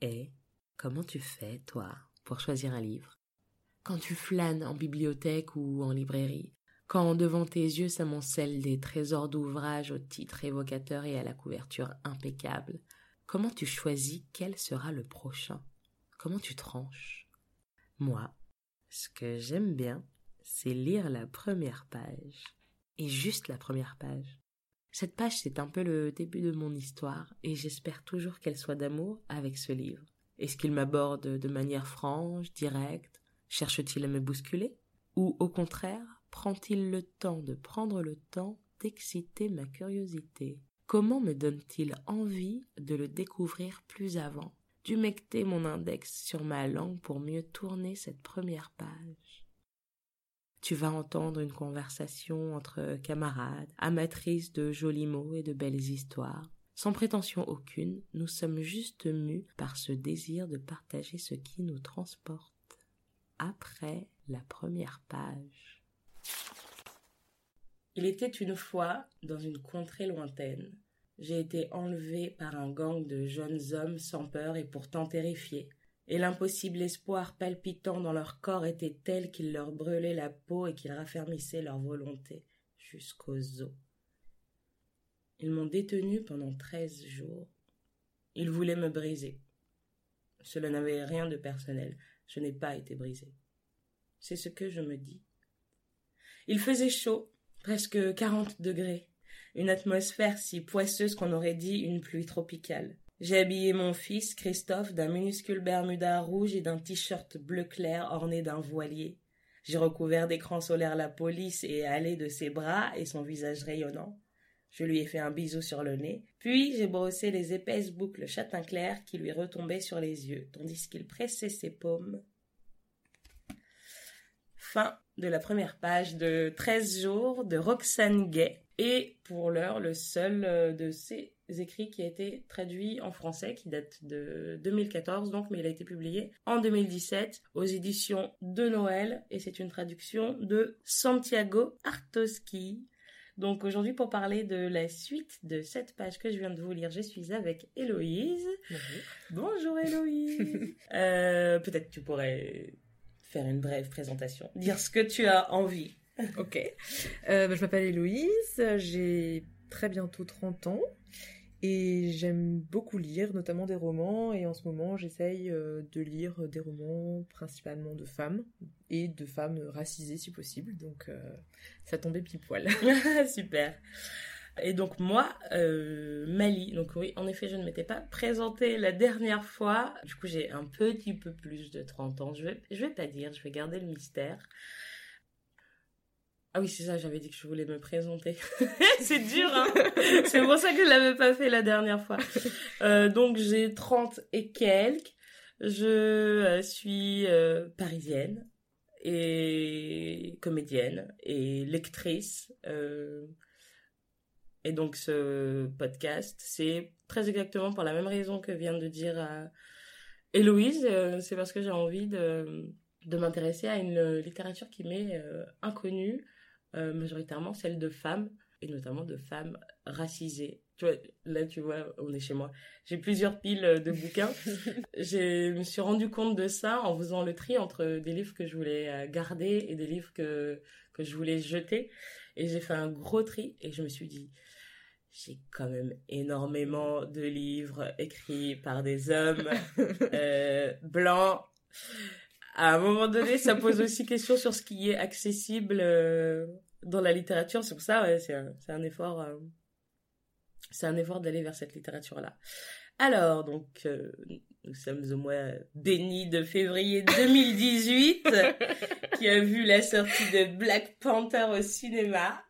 Et comment tu fais, toi, pour choisir un livre? Quand tu flânes en bibliothèque ou en librairie, quand devant tes yeux s'amoncellent des trésors d'ouvrages au titre évocateur et à la couverture impeccable, comment tu choisis quel sera le prochain? Comment tu tranches? Moi, ce que j'aime bien, c'est lire la première page. Et juste la première page. Cette page, c'est un peu le début de mon histoire, et j'espère toujours qu'elle soit d'amour avec ce livre. Est-ce qu'il m'aborde de manière franche, directe? Cherche-t-il à me bousculer? Ou au contraire, prend-il le temps de prendre le temps d'exciter ma curiosité? Comment me donne-t-il envie de le découvrir plus avant? D'humecter mon index sur ma langue pour mieux tourner cette première page? Tu vas entendre une conversation entre camarades, amatrices de jolis mots et de belles histoires. Sans prétention aucune, nous sommes juste mus par ce désir de partager ce qui nous transporte. Après la première page. Il était une fois dans une contrée lointaine. J'ai été enlevé par un gang de jeunes hommes sans peur et pourtant terrifiés et l'impossible espoir palpitant dans leur corps était tel qu'il leur brûlait la peau et qu'il raffermissait leur volonté jusqu'aux os. Ils m'ont détenu pendant treize jours. Ils voulaient me briser. Cela n'avait rien de personnel. Je n'ai pas été brisé. C'est ce que je me dis. Il faisait chaud, presque quarante degrés, une atmosphère si poisseuse qu'on aurait dit une pluie tropicale. J'ai habillé mon fils, Christophe, d'un minuscule bermuda rouge et d'un t-shirt bleu clair orné d'un voilier. J'ai recouvert d'écran solaire la police et allé de ses bras et son visage rayonnant. Je lui ai fait un bisou sur le nez, puis j'ai brossé les épaisses boucles châtain clair qui lui retombaient sur les yeux, tandis qu'il pressait ses paumes. Fin de la première page de 13 jours de Roxane Gay, et pour l'heure le seul euh, de ses écrits qui a été traduit en français, qui date de 2014 donc, mais il a été publié en 2017 aux éditions de Noël et c'est une traduction de Santiago Artoski. Donc aujourd'hui pour parler de la suite de cette page que je viens de vous lire, je suis avec Héloïse. Bonjour. Bonjour Héloïse. euh, Peut-être tu pourrais faire une brève présentation, dire ce que tu as envie. ok. Euh, bah, je m'appelle Héloïse, j'ai très bientôt 30 ans. Et j'aime beaucoup lire, notamment des romans, et en ce moment j'essaye euh, de lire des romans principalement de femmes, et de femmes racisées si possible, donc euh, ça tombait pile poil. Super. Et donc moi, euh, Mali, donc oui, en effet, je ne m'étais pas présentée la dernière fois, du coup j'ai un petit peu plus de 30 ans, je vais, je vais pas dire, je vais garder le mystère. Ah oui, c'est ça, j'avais dit que je voulais me présenter. c'est dur, hein C'est pour ça que je l'avais pas fait la dernière fois. Euh, donc j'ai 30 et quelques. Je euh, suis euh, parisienne et comédienne et lectrice. et donc ce podcast, c'est très exactement pour la même raison que vient de dire Héloïse. c'est parce que j'ai envie de, de m'intéresser à une littérature qui m'est inconnue majoritairement celle de femmes, et notamment de femmes racisées. Tu vois, là, tu vois, on est chez moi. J'ai plusieurs piles de bouquins. je me suis rendu compte de ça en faisant le tri entre des livres que je voulais euh, garder et des livres que, que je voulais jeter. Et j'ai fait un gros tri et je me suis dit, j'ai quand même énormément de livres écrits par des hommes euh, blancs. À un moment donné, ça pose aussi question sur ce qui est accessible euh, dans la littérature. C'est pour ça, ouais, c'est un, un, effort. Euh, c'est un effort d'aller vers cette littérature-là. Alors, donc, euh, nous sommes au mois béni de février 2018, qui a vu la sortie de Black Panther au cinéma.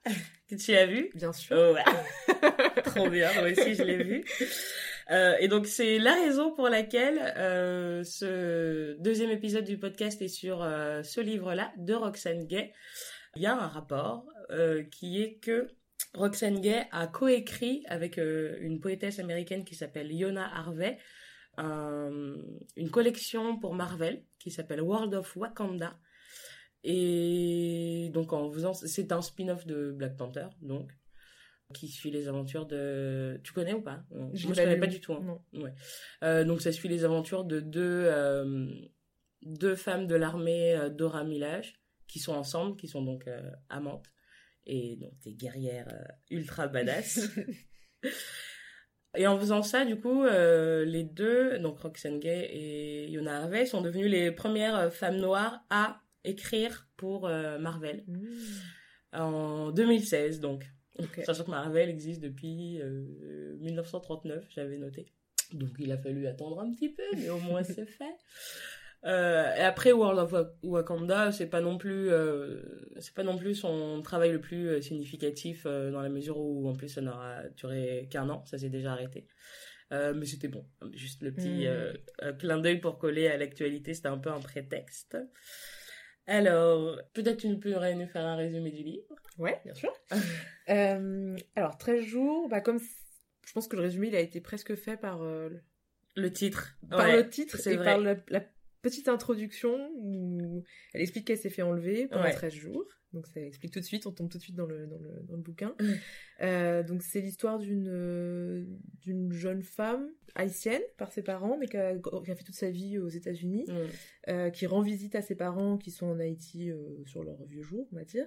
Que tu as vu? Bien sûr. Oh, ouais. Trop bien, moi aussi je l'ai vu. Euh, et donc c'est la raison pour laquelle euh, ce deuxième épisode du podcast est sur euh, ce livre-là de Roxane Gay il y a un rapport qui est que Roxane Gay a coécrit avec une poétesse américaine qui s'appelle Yona Harvey une collection pour Marvel qui s'appelle World of Wakanda. Et donc en faisant, c'est un spin-off de Black Panther, donc qui suit les aventures de. Tu connais ou pas? Je l'ai connais lu. pas du tout. hein. Non. Ouais. Euh, donc, ça suit les aventures de deux, euh, deux femmes de l'armée euh, d'Ora Milaje qui sont ensemble, qui sont donc euh, amantes et donc des guerrières ultra badass. et en faisant ça, du coup, les deux, donc Roxane Gay et Yona Harvey, sont devenues les premières femmes noires à écrire pour Marvel Mmh. en 2016, donc. Ok. Sachant que Marvel existe depuis euh, 1939, j'avais noté. Donc il a fallu attendre un petit peu, mais au moins c'est fait. Euh, et après World of Wa- Wakanda, c'est pas non plus, euh, c'est pas non plus son travail le plus euh, significatif euh, dans la mesure où en plus ça n'aura duré qu'un an, ça s'est déjà arrêté. Euh, mais c'était bon, juste le petit Mm. euh, euh, clin d'œil pour coller à l'actualité, c'était un peu un prétexte. Alors, peut-être tu pourrais nous faire un résumé du livre? Ouais, bien sûr. Euh, alors, 13 jours, bah, comme je pense que le résumé, il a été presque fait par, euh, le- titre. par Ouais, le titre c'est et vrai. par la, la petite introduction où elle explique qu'elle s'est fait enlever pendant Ouais. 13 jours. Donc, ça explique tout de suite, on tombe tout de suite dans le, dans le, dans le bouquin. Mm. Euh, donc, c'est l'histoire d'une euh, d'une jeune femme haïtienne par ses parents, mais qui a, qui a fait toute sa vie aux États-Unis. Mm. euh, qui rend visite à ses parents qui sont en Haïti euh, sur leur vieux jour, on va dire,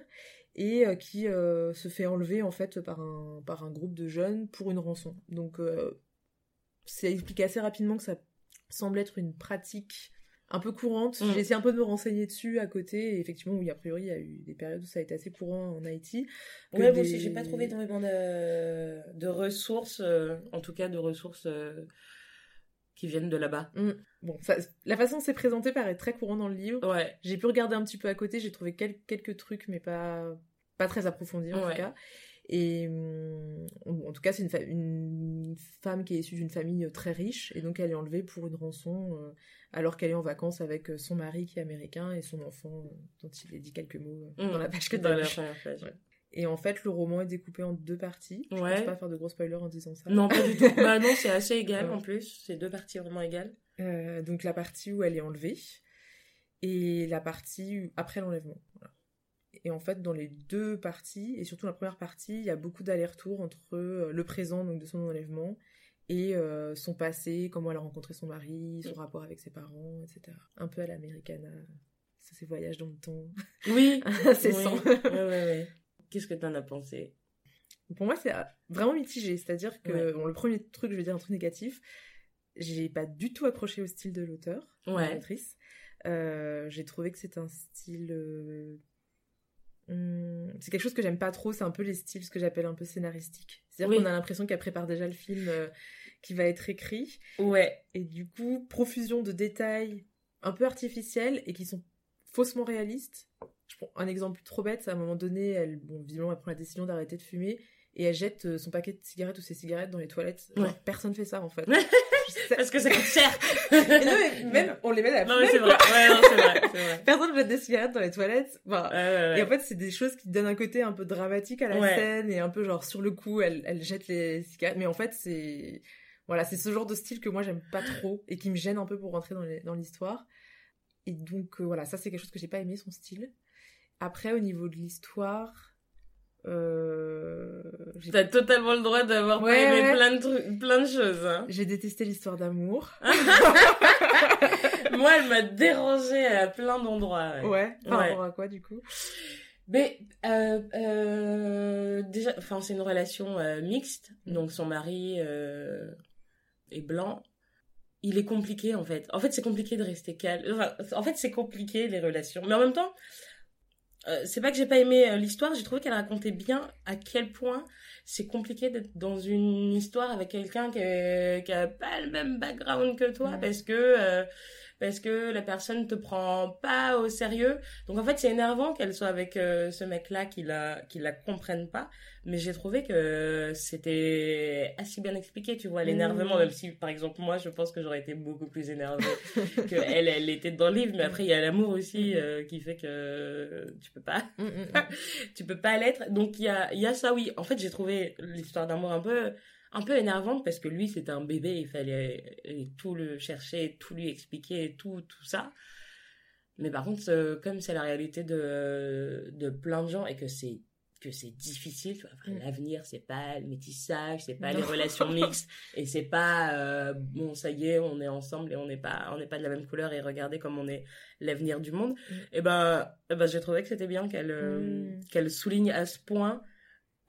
et qui se fait enlever en fait par un, par un groupe de jeunes pour une rançon. Donc c'est expliqué assez rapidement que ça semble être une pratique un peu courante. Mm. J'ai essayé un peu de me renseigner dessus à côté, et effectivement, oui, a priori, il y a eu des périodes où ça a été assez courant en Haïti. Ouais, moi des- aussi, j'ai pas trouvé vraiment de, de ressources, euh, en tout cas de ressources euh, qui viennent de là-bas. Mm. Bon, ça- la façon dont c'est présenté paraît très courant dans le livre. Ouais, J'ai pu regarder un petit peu à côté, j'ai trouvé quel- quelques trucs, mais pas, pas très approfondis en Ouais. tout cas. Et hum, en tout cas, c'est une, fa- une femme qui est issue d'une famille euh, très riche, et donc elle est enlevée pour une rançon euh, alors qu'elle est en vacances avec euh, son mari qui est américain et son enfant euh, dont il est dit quelques mots euh, Mm. dans la page que dans t'as la page. Ouais. Et en fait, le roman est découpé en deux parties. Je Ouais. pense pas faire de gros spoilers en disant ça. Non, pas du tout. bah non, c'est assez égal Ouais. en plus. C'est deux parties vraiment égales. Donc la partie où elle est enlevée et la partie après l'enlèvement. Et en fait, dans les deux parties, et surtout la première partie, il y a beaucoup d'allers-retours entre euh, le présent donc de son enlèvement et euh, son passé, comment elle a rencontré son mari, son rapport avec ses parents, etc. Un peu à l'Americana, ces voyages dans le temps. Oui. C'est oui. Qu'est-ce que t'en as pensé? Pour moi, c'est euh, vraiment mitigé. C'est-à-dire que Ouais. bon, le premier truc, je vais dire un truc négatif, j'ai pas du tout accroché au style de l'auteur, de l'autrice. Euh, j'ai trouvé que c'est un style. euh, hum, c'est quelque chose que j'aime pas trop. C'est un peu les styles, ce que j'appelle un peu scénaristique. C'est-à-dire Oui. qu'on a l'impression qu'elle prépare déjà le film euh, qui va être écrit. Ouais. Et du coup, profusion de détails un peu artificiels et qui sont faussement réalistes. Je prends un exemple trop bête, c'est à un moment donné, elle, bon, visiblement, elle prend la décision d'arrêter de fumer et elle jette euh, son paquet de cigarettes ou ses cigarettes dans les toilettes. Genre, Ouais. personne fait ça en fait. Parce que ça coûte cher. Et non, mais même, on les met à la Non, mais poubelle, vrai. Ouais, non, c'est vrai. Vrai. Personne jette des cigarettes dans les toilettes. Enfin, ouais. Et en fait, c'est des choses qui donnent un côté un peu dramatique à la scène et un peu genre sur le coup, elle, elle jette les cigarettes. Mais en fait, c'est voilà, c'est ce genre de style que moi j'aime pas trop et qui me gêne un peu pour rentrer dans l'histoire. Et donc euh, voilà, ça c'est quelque chose que j'ai pas aimé son style. Après, au niveau de l'histoire, euh, T'as totalement le droit d'avoir Ouais, pas aimé ouais. plein de trucs, plein de choses. Hein. j'ai détesté l'histoire d'amour. Moi, elle m'a dérangée à plein d'endroits. ouais. Ouais. Par rapport à quoi du coup? Mais euh, euh, déjà, enfin, c'est une relation euh, mixte. Mm. Donc son mari est blanc. Il est compliqué en fait. En fait, c'est compliqué de rester calme. Enfin, en fait, c'est compliqué les relations. Mais en même temps, euh, c'est pas que j'ai pas aimé euh, l'histoire. J'ai trouvé qu'elle racontait bien à quel point c'est compliqué d'être dans une histoire avec quelqu'un qui, a pas le même background que toi parce que euh, parce que la personne te prend pas au sérieux. Donc en fait, c'est énervant qu'elle soit avec euh, ce mec-là qui la qui la comprenne pas, mais j'ai trouvé que c'était assez bien expliqué, tu vois, l'énervement Mm. même si par exemple moi, je pense que j'aurais été beaucoup plus énervée que elle elle était dans le livre, mais après il y a l'amour aussi euh, qui fait que tu peux pas tu peux pas l'être. Donc il y a, il y a ça, oui. En fait, j'ai trouvé l'histoire d'amour un peu, un peu énervante parce que lui, c'était un bébé, il fallait euh, tout le chercher, tout lui expliquer, tout, tout ça. Mais par contre, euh, comme c'est la réalité de, de plein de gens et que c'est que c'est difficile. tu vois. Enfin, Mm. L'avenir, c'est pas le métissage, c'est pas les relations mixtes, et c'est pas euh, bon, ça y est, on est ensemble et on n'est pas, on n'est pas de la même couleur et regardez comme on est l'avenir du monde. Mm. Et ben, eh ben, j'ai trouvé que c'était bien qu'elle euh, Mm. qu'elle souligne à ce point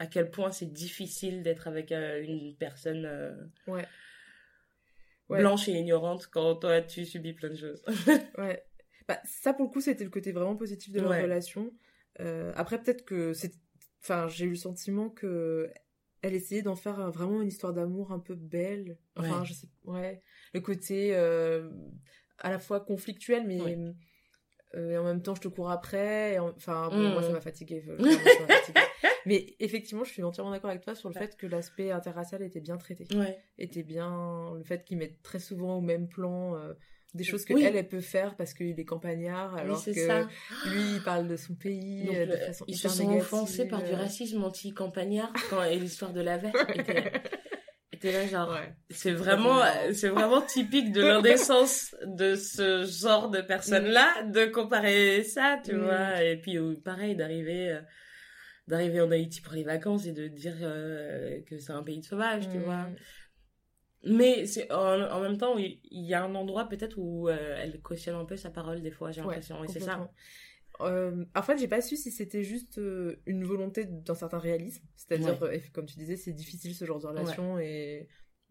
à quel point c'est difficile d'être avec euh, une personne euh, Ouais. Ouais. blanche et ignorante quand toi tu subis plein de choses. Ouais. Bah, ça, pour le coup, c'était le côté vraiment positif de leur Ouais. relation. Euh, après, peut-être que c'est. Enfin, j'ai eu le sentiment que. Elle essayait d'en faire vraiment une histoire d'amour un peu belle. Enfin, Ouais. je sais. Ouais. Le côté à la fois conflictuel, mais. Et en même temps, je te cours après. et en- Enfin, bon, moi. Vraiment, ça m'a fatiguée. Mais effectivement, je suis entièrement d'accord avec toi sur le Ouais. fait que l'aspect interracial était bien traité Ouais. était bien le fait qu'ils mettent très souvent au même plan euh, des choses que Oui. elle elle peut faire parce qu'il est campagnard alors oui, c'est que ça. lui il parle de son pays Donc, euh, de façon ils se sont négative, offensés par du euh. racisme anti-campagnard quand et l'histoire de la verte était, était là genre Ouais. c'est vraiment c'est vraiment typique de l'indécence de ce genre de personnes là de comparer ça tu Mm. vois et puis pareil d'arriver d'arriver en Haïti pour les vacances et de dire euh, que c'est un pays de sauvages tu Mm. vois mais c'est en, en même temps il y a un endroit peut-être où euh, elle cautionne un peu sa parole des fois j'ai Ouais, l'impression et c'est ça. Euh, en fait, j'ai pas su si c'était juste euh, une volonté d'un certain réalisme, c'est-à-dire, euh, comme tu disais, c'est difficile ce genre de relation et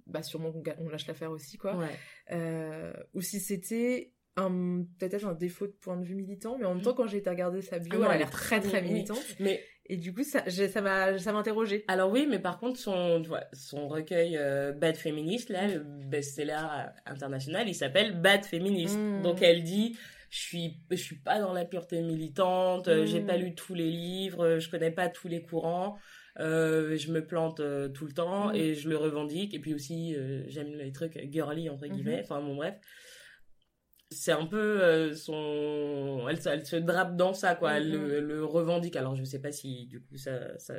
bah sûrement qu'on on lâche l'affaire aussi, quoi. ouais ou si c'était un peut-être un défaut de point de vue militant, mais en même temps, quand j'ai été regarder sa bio, Ah non, elle a l'air très très oui, oui. militante. mais Et du coup, ça, ça m'a, ça m'a interrogé. Alors oui, mais par contre, son, son recueil euh, Bad Féministe, là, le best-seller euh, international, il s'appelle Bad Féministe. Mm. Donc elle dit, je suis, je suis pas dans la pureté militante, euh, Mm. j'ai pas lu tous les livres, je connais pas tous les courants, euh, je me plante euh, tout le temps Mm. et je le revendique. Et puis aussi, j'aime les trucs girly, entre guillemets, enfin bon bref. C'est un peu euh, son... Elle, se- elle se drape dans ça, quoi. Elle, Mhm. le, revendique. Alors, je sais pas si, du coup, ça, ça,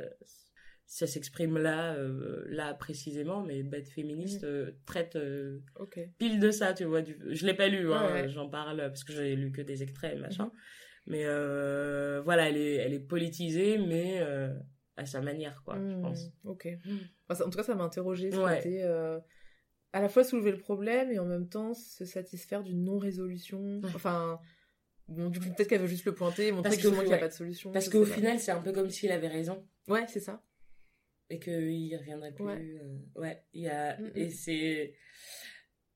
ça s'exprime là, euh, là précisément, mais Bête Féministe euh, traite euh, Ok. pile de ça, tu vois. Du... Je l'ai pas lu, hein, Ouais, ouais. j'en parle parce que j'ai lu que des extraits, machin. Mais euh, voilà, elle est, elle est politisée, mais à sa manière, quoi, je Hmm, pense. Ok. Enfin, ça- en tout cas, ça m'a interrogé. Ouais. À la fois soulever le problème et en même temps se satisfaire d'une non-résolution. Ouais. Enfin, bon, du coup, peut-être qu'elle veut juste le pointer et montrer qu'il n'y a pas de solution. Parce qu'au final, c'est un peu comme s'il avait raison. Ouais, c'est ça. et qu'il reviendrait plus. Ouais. euh, ouais, il y a Mm, mm. et c'est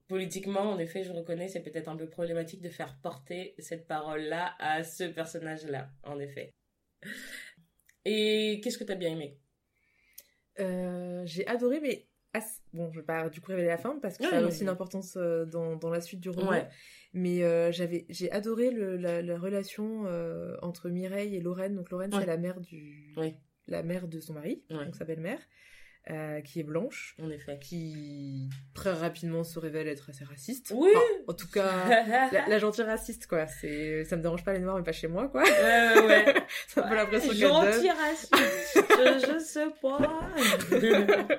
politiquement en effet, je reconnais, c'est peut-être un peu problématique de faire porter cette parole-là à ce personnage-là, en effet. Et qu'est-ce que t'as bien aimé? Euh, j'ai adoré, mais ass- bon, je vais pas du coup révéler la fin parce que Ouais, ça a aussi une importance euh, dans, dans la suite du roman. Ouais. Mais euh, j'avais, j'ai adoré le, la, la relation euh, entre Mireille et Lorraine. Donc Lorraine, Ouais. c'est la mère du, la mère de son mari, Ouais. donc sa belle-mère, euh, qui est blanche, En effet. qui très rapidement se révèle être assez raciste. Oui. Enfin, en tout cas, la, la gentille raciste, quoi. C'est, ça me dérange pas les noirs, mais pas chez moi, quoi. Ouais, ouais, ouais. c'est un peu l'impression qu'elle donne. Gentil raciste, je, je sais pas.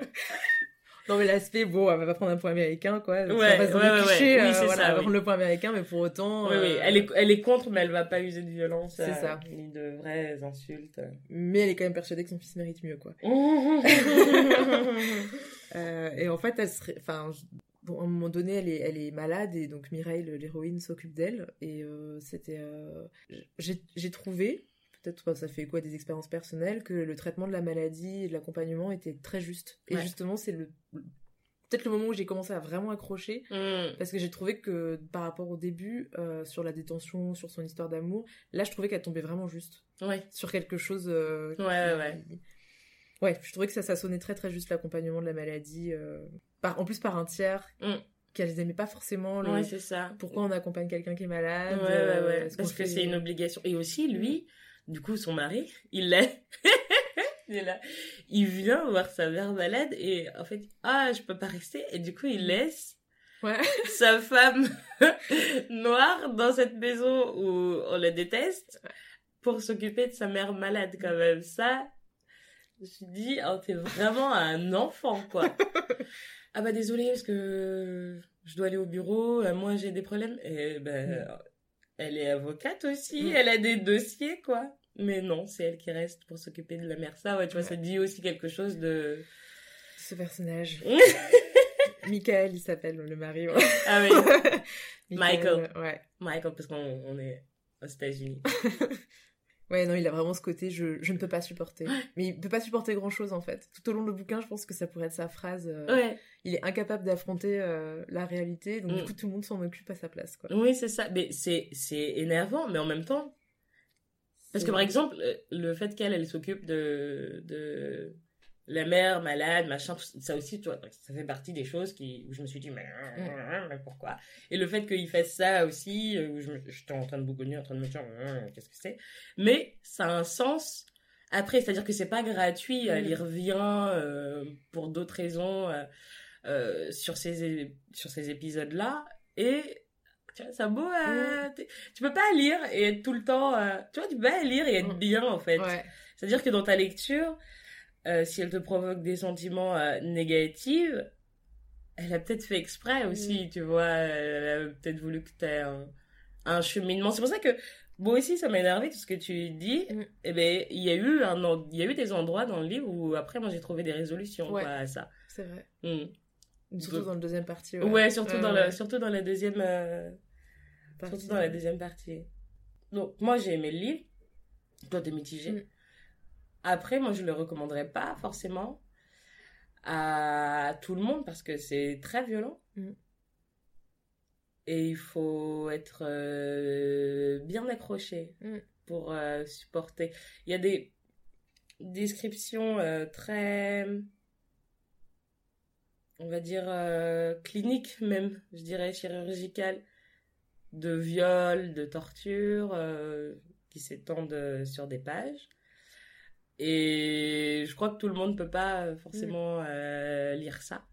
Non, mais l'aspect, bon, elle va pas prendre un point américain, quoi. Ouais, Ça passe dans ouais, les ouais. Oui, euh, voilà, ça, va oui. prendre le point américain, mais pour autant. oui, oui, euh, elle est, elle est contre, mais elle va pas user de violence. C'est euh, ça. Ni de vraies insultes. Mais elle est quand même persuadée que son fils mérite mieux, quoi. Euh, et en fait, elle serait. Enfin, bon, à un moment donné, elle est, elle est malade et donc Mireille, le- l'héroïne, s'occupe d'elle. Et euh, c'était. euh, j'ai trouvé, peut-être bah, ça fait quoi des expériences personnelles, que le traitement de la maladie et de l'accompagnement était très juste. Et Ouais. justement, c'est le. Peut-être le moment où j'ai commencé à vraiment accrocher, Mm. parce que j'ai trouvé que par rapport au début, euh, sur la détention, sur son histoire d'amour, là je trouvais qu'elle tombait vraiment juste. Ouais. Sur quelque chose. euh, Ouais, ouais, ouais. Ouais, je trouvais que ça, ça sonnait très très juste l'accompagnement de la maladie. euh, par, en plus par un tiers Mm. qu'elles aimaient pas forcément. Le, Ouais, c'est ça. pourquoi on accompagne quelqu'un qui est Ouais, malade ouais, ouais. est-ce Parce qu'on que c'est une obligation. Et aussi, lui, du coup, son mari, il l'est. il est là. Il vient voir sa mère malade et en fait, ah, je peux pas rester. Et du coup, il laisse Ouais. sa femme noire dans cette maison où on la déteste pour s'occuper de sa mère malade quand même. Ça, je me suis dit, oh, t'es vraiment un enfant, quoi. ah bah désolé parce que je dois aller au bureau, euh, moi j'ai des problèmes. Et ben, elle est avocate aussi, Mm. elle a des dossiers, quoi. Mais non, c'est elle qui reste pour s'occuper de la mère. Ça, ouais, tu vois, ça dit aussi quelque chose de... Ce personnage. Michael, il s'appelle le mari. Ah oui. Michael, Michael. Ouais. Michael, parce qu'on on est aux États-Unis. Ouais, non, il a vraiment ce côté, je, je ne peux pas supporter. Mais il peut pas supporter grand chose en fait. Tout au long du bouquin, je pense que ça pourrait être sa phrase. euh, Ouais. Il est incapable d'affronter euh, la réalité, donc Mm. du coup, tout le monde s'en occupe à sa place. Quoi. Oui, c'est ça. Mais c'est énervant, mais en même temps, Parce que par exemple, euh, le fait qu'elle, elle s'occupe de, de la mère malade, machin, tout ça aussi, tu vois, ça fait partie des choses qui, où je me suis dit, mais, mais pourquoi? Et le fait qu'il fasse ça aussi, euh, où j'étais en train de bougonner, en train de me dire, Hum, qu'est-ce que c'est? Mais ça a un sens après, c'est-à-dire que c'est pas gratuit, elle y Mm. revient euh, pour d'autres raisons euh, euh, sur ces, sur ces épisodes-là, et tu vois, ça beau, t'es- tu peux pas lire et être tout le temps, tu vois, tu peux pas lire et être Mm. bien en fait. Ouais. C'est-à-dire que dans ta lecture, euh, si elle te provoque des sentiments euh, négatifs, elle a peut-être fait exprès aussi, tu vois. Elle a peut-être voulu que tu aies un, un cheminement. C'est pour ça que moi aussi, ça m'a énervé tout ce que tu dis. Mm. Et ben, il y a eu un, il y a eu des endroits dans le livre où après, moi, j'ai trouvé des résolutions Ouais. quoi, à ça. C'est vrai. Mm. Surtout dans le deuxième partie. Ouais, surtout, Ouais, dans ouais. Le, surtout dans la deuxième, euh, Partie. surtout dans la deuxième partie. Donc, moi, j'ai aimé le livre. Toi, t'es mitigé. Après, moi, je le recommanderais pas forcément à tout le monde parce que c'est très violent. Mm. Et il faut être euh, bien accroché Mm. pour euh, supporter. Il y a des descriptions euh, très, on va dire, cliniques même, je dirais, chirurgicales, de viol, de torture, euh, qui s'étendent sur des pages. Et je crois que tout le monde ne peut pas euh, forcément euh, lire ça.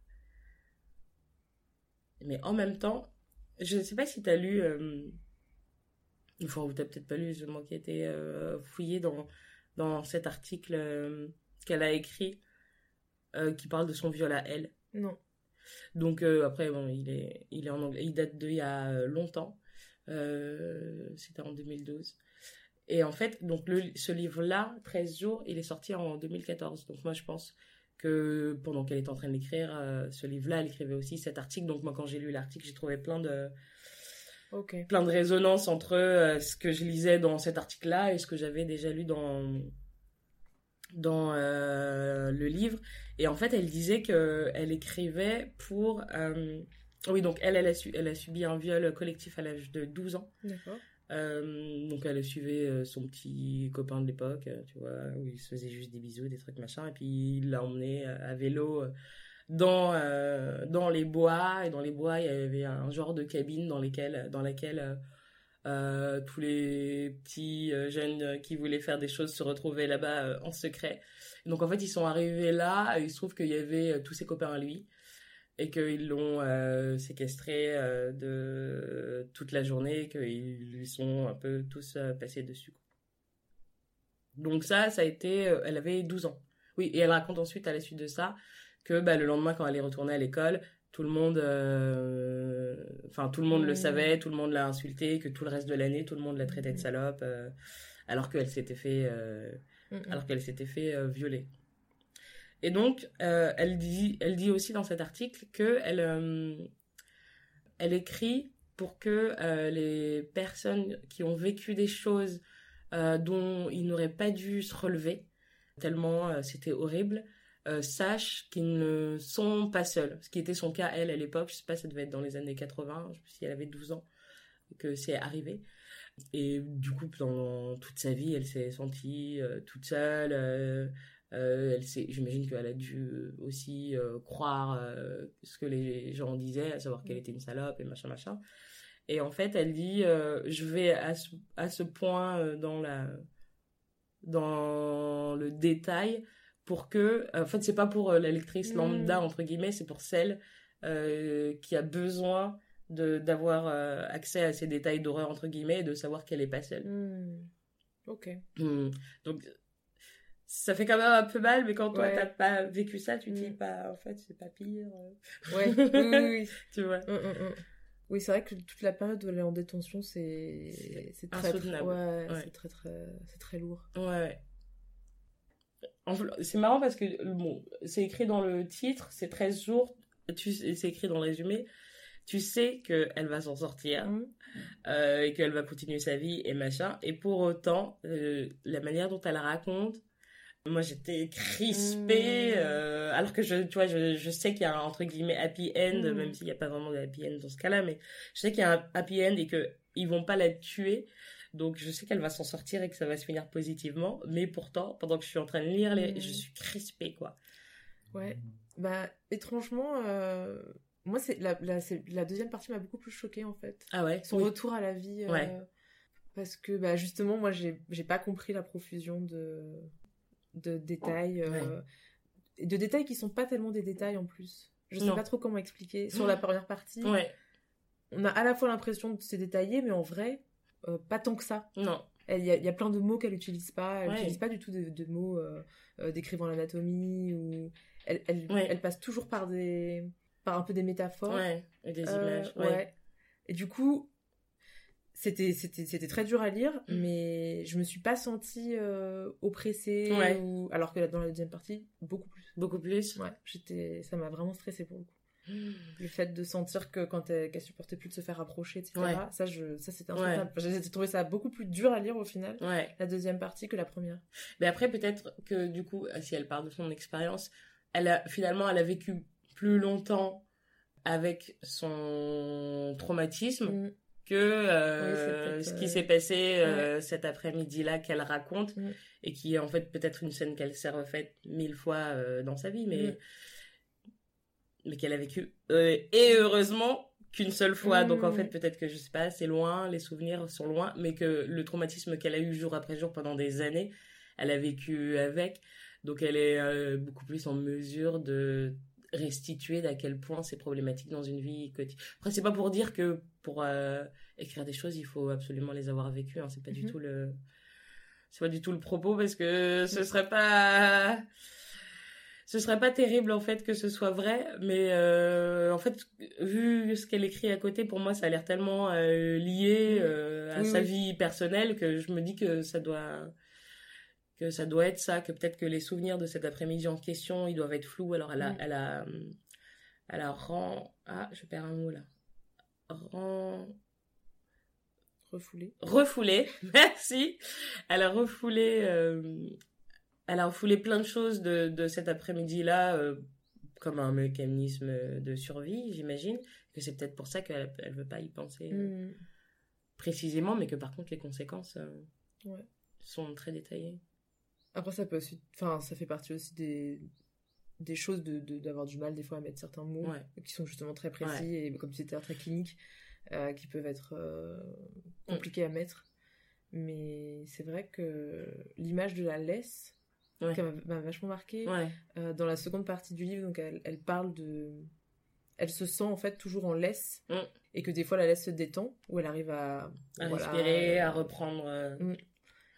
Mais en même temps, je ne sais pas si tu as lu, euh, enfin, ou tu peut-être pas lu, je moi qui été euh, fouillé dans, dans cet article euh, qu'elle a écrit qui parle de son viol à elle. Non. Donc après, bon, il est, il est en anglais, il date d'il y a longtemps. C'était en 2012. Et en fait, donc le, ce livre-là, 13 jours, il est sorti en 2014. Donc moi, je pense que pendant qu'elle était en train d'écrire euh, ce livre-là, elle écrivait aussi cet article. Donc moi, quand j'ai lu l'article, j'ai trouvé plein de, plein de résonances entre euh, ce que je lisais dans cet article-là et ce que j'avais déjà lu dans dans euh, le livre. Et en fait, elle disait que elle écrivait pour oui, donc elle, elle a, su, elle a subi un viol collectif à l'âge de 12 ans. D'accord. Euh, donc elle suivait euh, son petit copain de l'époque, euh, tu vois, où il se faisait juste des bisous, des trucs machin, et puis il l'a emmené à vélo dans dans les bois, et dans les bois il y avait un genre de cabine dans lesquelles dans laquelle tous les petits jeunes qui voulaient faire des choses se retrouvaient là-bas en secret. Et donc en fait ils sont arrivés là, et il se trouve qu'il y avait tous ses copains à lui et qu'ils l'ont euh, séquestré euh, de toute la journée, qu'ils lui sont un peu tous euh, passés dessus. Donc ça, ça a été... euh, elle avait 12 ans. Oui, et elle raconte ensuite, à la suite de ça, que bah, le lendemain, quand elle est retournée à l'école, tout le monde... euh, Enfin, tout le monde le Mhm. savait, tout le monde l'a insulté, que tout le reste de l'année, tout le monde l'a traité de Mhm. salope, alors qu'elle s'était fait... euh, Mm, mm. alors qu'elle s'était fait violer. Et donc, euh, elle, dit, elle dit aussi dans cet article que elle, euh, elle écrit pour que euh, les personnes qui ont vécu des choses euh, dont ils n'auraient pas dû se relever, tellement c'était horrible, sachent qu'ils ne sont pas seuls. Ce qui était son cas, elle, à l'époque, je sais pas, ça devait être dans les années 80, je sais pas si elle avait 12 ans, que c'est arrivé. Et du coup, pendant toute sa vie, elle s'est sentie toute seule. Euh, j'imagine qu'elle a dû aussi euh, croire euh, ce que les gens disaient, à savoir qu'elle était une salope et machin machin. Et en fait, elle dit, euh, je vais à ce, à ce point euh, dans la dans le détail pour que, en fait, c'est pas pour euh, la lectrice Mm. lambda entre guillemets, c'est pour celle euh, qui a besoin d'avoir euh, accès à ces détails d'horreur entre guillemets et de savoir qu'elle est pas seule. Hmm. Ok. Donc ça fait quand même un peu mal, mais quand toi Ouais. t'as pas vécu ça, tu te dis Mm. pas en fait c'est pas pire, Ouais. oui, oui, oui. tu vois. Mm, mm, mm. Oui, c'est vrai que toute la période où elle est en détention, c'est c'est très, ouais, Ouais. c'est très très c'est très lourd. Ouais. C'est marrant parce que bon, c'est écrit dans le titre, c'est 13 jours, tu, c'est écrit dans le résumé, tu sais qu'elle va s'en sortir Mhm. euh, et qu'elle va continuer sa vie et machin. Et pour autant, euh, la manière dont elle raconte, moi j'étais crispée, Mhm. euh, alors que je, tu vois, je, je sais qu'il y a un entre guillemets happy end, Mhm. même s'il n'y a pas vraiment de happy end dans ce cas-là, mais je sais qu'il y a un happy end et que ils vont pas la tuer. Donc je sais qu'elle va s'en sortir et que ça va se finir positivement, mais pourtant, pendant que je suis en train de lire, les... Je suis crispée quoi. Ouais. Bah étrangement, euh, moi c'est la, la, deuxième partie m'a beaucoup plus choquée en fait. Ah ouais? Son Oui. retour à la vie. euh, Ouais. Parce que bah justement moi j'ai j'ai pas compris la profusion de de détails. euh, Ouais. de détails qui sont pas tellement des détails en plus. Je sais Non. pas trop comment expliquer. Sur la première partie, Ouais. on a à la fois l'impression que c'est détaillé, mais en vrai, euh, pas tant que ça. Non. Il y, a- il y a plein de mots qu'elle n'utilise pas. Elle Ouais. n'utilise pas du tout de, de mots euh, décrivant l'anatomie. ou elle, elle, elle passe toujours par, des, par un peu des métaphores. Ouais. Et des images. Et du coup, c'était c'était c'était très dur à lire, Mm. mais je me suis pas sentie euh, oppressée. Ouais. Ou... Alors que dans la deuxième partie, beaucoup plus. Beaucoup plus. Ouais, j'étais, ça m'a vraiment stressée pour le coup. Le fait de sentir que quand elle, supportait plus de se faire approcher, etc. Ouais. Ça, je, ça c'était Ouais. insupportable. J'ai trouvé ça beaucoup plus dur à lire au final, Ouais. la deuxième partie que la première. Mais après, peut-être que du coup, si elle parle de son expérience, elle a finalement, elle a vécu plus longtemps avec son traumatisme Mm. Que euh, Oui, ce qui euh, s'est passé euh, cet après-midi-là qu'elle raconte Mm. et qui est en fait peut-être une scène qu'elle s'est refaite mille fois dans sa vie, mais Mm. mais qu'elle a vécu et heureusement qu'une seule fois. Donc en Mm. fait, peut-être que je sais pas, c'est loin, les souvenirs sont loin, mais que le traumatisme qu'elle a eu jour après jour pendant des années, elle a vécu avec. Donc elle est euh, beaucoup plus en mesure de restituer d'à quel point c'est problématique dans une vie quotidienne. Après, c'est pas pour dire que pour euh, écrire des choses, il faut absolument les avoir vécues. Hein. C'est pas du Mhm. tout le, c'est pas du tout le propos parce que ce serait pas, ce serait pas terrible en fait que ce soit vrai. Mais euh, en fait, vu ce qu'elle écrit à côté, pour moi, ça a l'air tellement euh, lié à Oui, sa oui. vie personnelle que je me dis que ça doit que ça doit être ça, que peut-être que les souvenirs de cet après-midi en question, ils doivent être flous. Alors elle a, elle a, elle a rend, ah, je perds un mot là, rend, Refoulée. refoulé, merci. Elle a refoulé, euh, elle a refoulé plein de choses de, de cet après-midi-là, euh, comme un mécanisme de survie, j'imagine. Que c'est peut-être pour ça qu'elle elle veut pas y penser euh, Mm. précisément, mais que par contre les conséquences Ouais. sont très détaillées. Après, ça peut aussi, enfin, ça fait partie aussi des, des choses de, de- d'avoir du mal des fois à mettre certains mots Ouais. qui sont justement très précis et comme tu disais très cliniques, euh, qui peuvent être euh, compliqués à mettre. Mais c'est vrai que l'image de la laisse, Ouais. qui m'a vachement marqué, euh, dans la seconde partie du livre, donc elle, elle parle de. Elle se sent en fait toujours en laisse Mm. et que des fois la laisse se détend ou elle arrive à. à voilà, respirer, à reprendre. euh,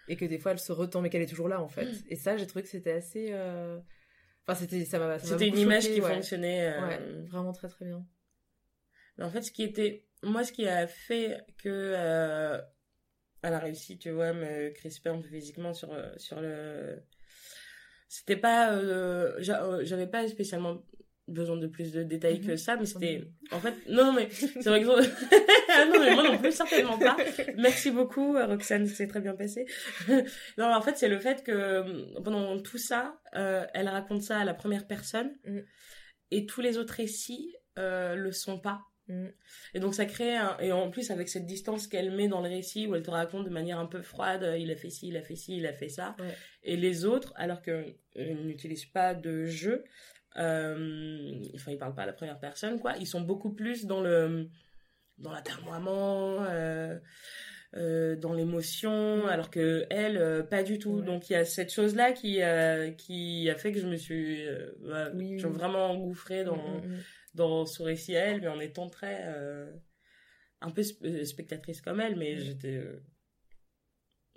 et que des fois elle se retend mais qu'elle est toujours là en fait. Mm. Et ça, j'ai trouvé que c'était assez. Euh, Enfin, c'était ça m'a. ça m'a C'était une image qui ouais. fonctionnait. euh, Ouais, vraiment très très bien. Mais en fait, ce qui était. Moi, ce qui a fait que. euh, Elle a réussi, tu vois, me crisper un peu physiquement sur, euh, sur le. C'était pas. euh, j'a- euh, J'avais pas spécialement besoin de plus de détails que ça, mais c'était. En fait, non, mais c'est vrai que. non, mais moi non plus, certainement pas. Merci beaucoup, euh, Roxane, c'est très bien passé. non, en fait, c'est le fait que euh, pendant tout ça, euh, elle raconte ça à la première personne Mm. et tous les autres récits euh, le sont pas. Mm. Et donc ça crée un... et en plus avec cette distance qu'elle met dans le récit où elle te raconte de manière un peu froide, il a fait ci, il a fait ci, il a fait ça. Ouais. Et les autres, alors qu'ils n'utilisent pas de jeu, euh... enfin ils parlent pas à la première personne quoi, ils sont beaucoup plus dans le dans l'atermoiement, euh, euh, dans l'émotion, Mm. alors que elle, euh, pas du tout. Ouais. Donc il y a cette chose-là qui, qui a fait que je me suis Oui, oui. vraiment engouffrée dans, Mm, mm, mm. dans son récit à elle, mais en étant très... un peu sp- spectatrice comme elle, mais j'étais...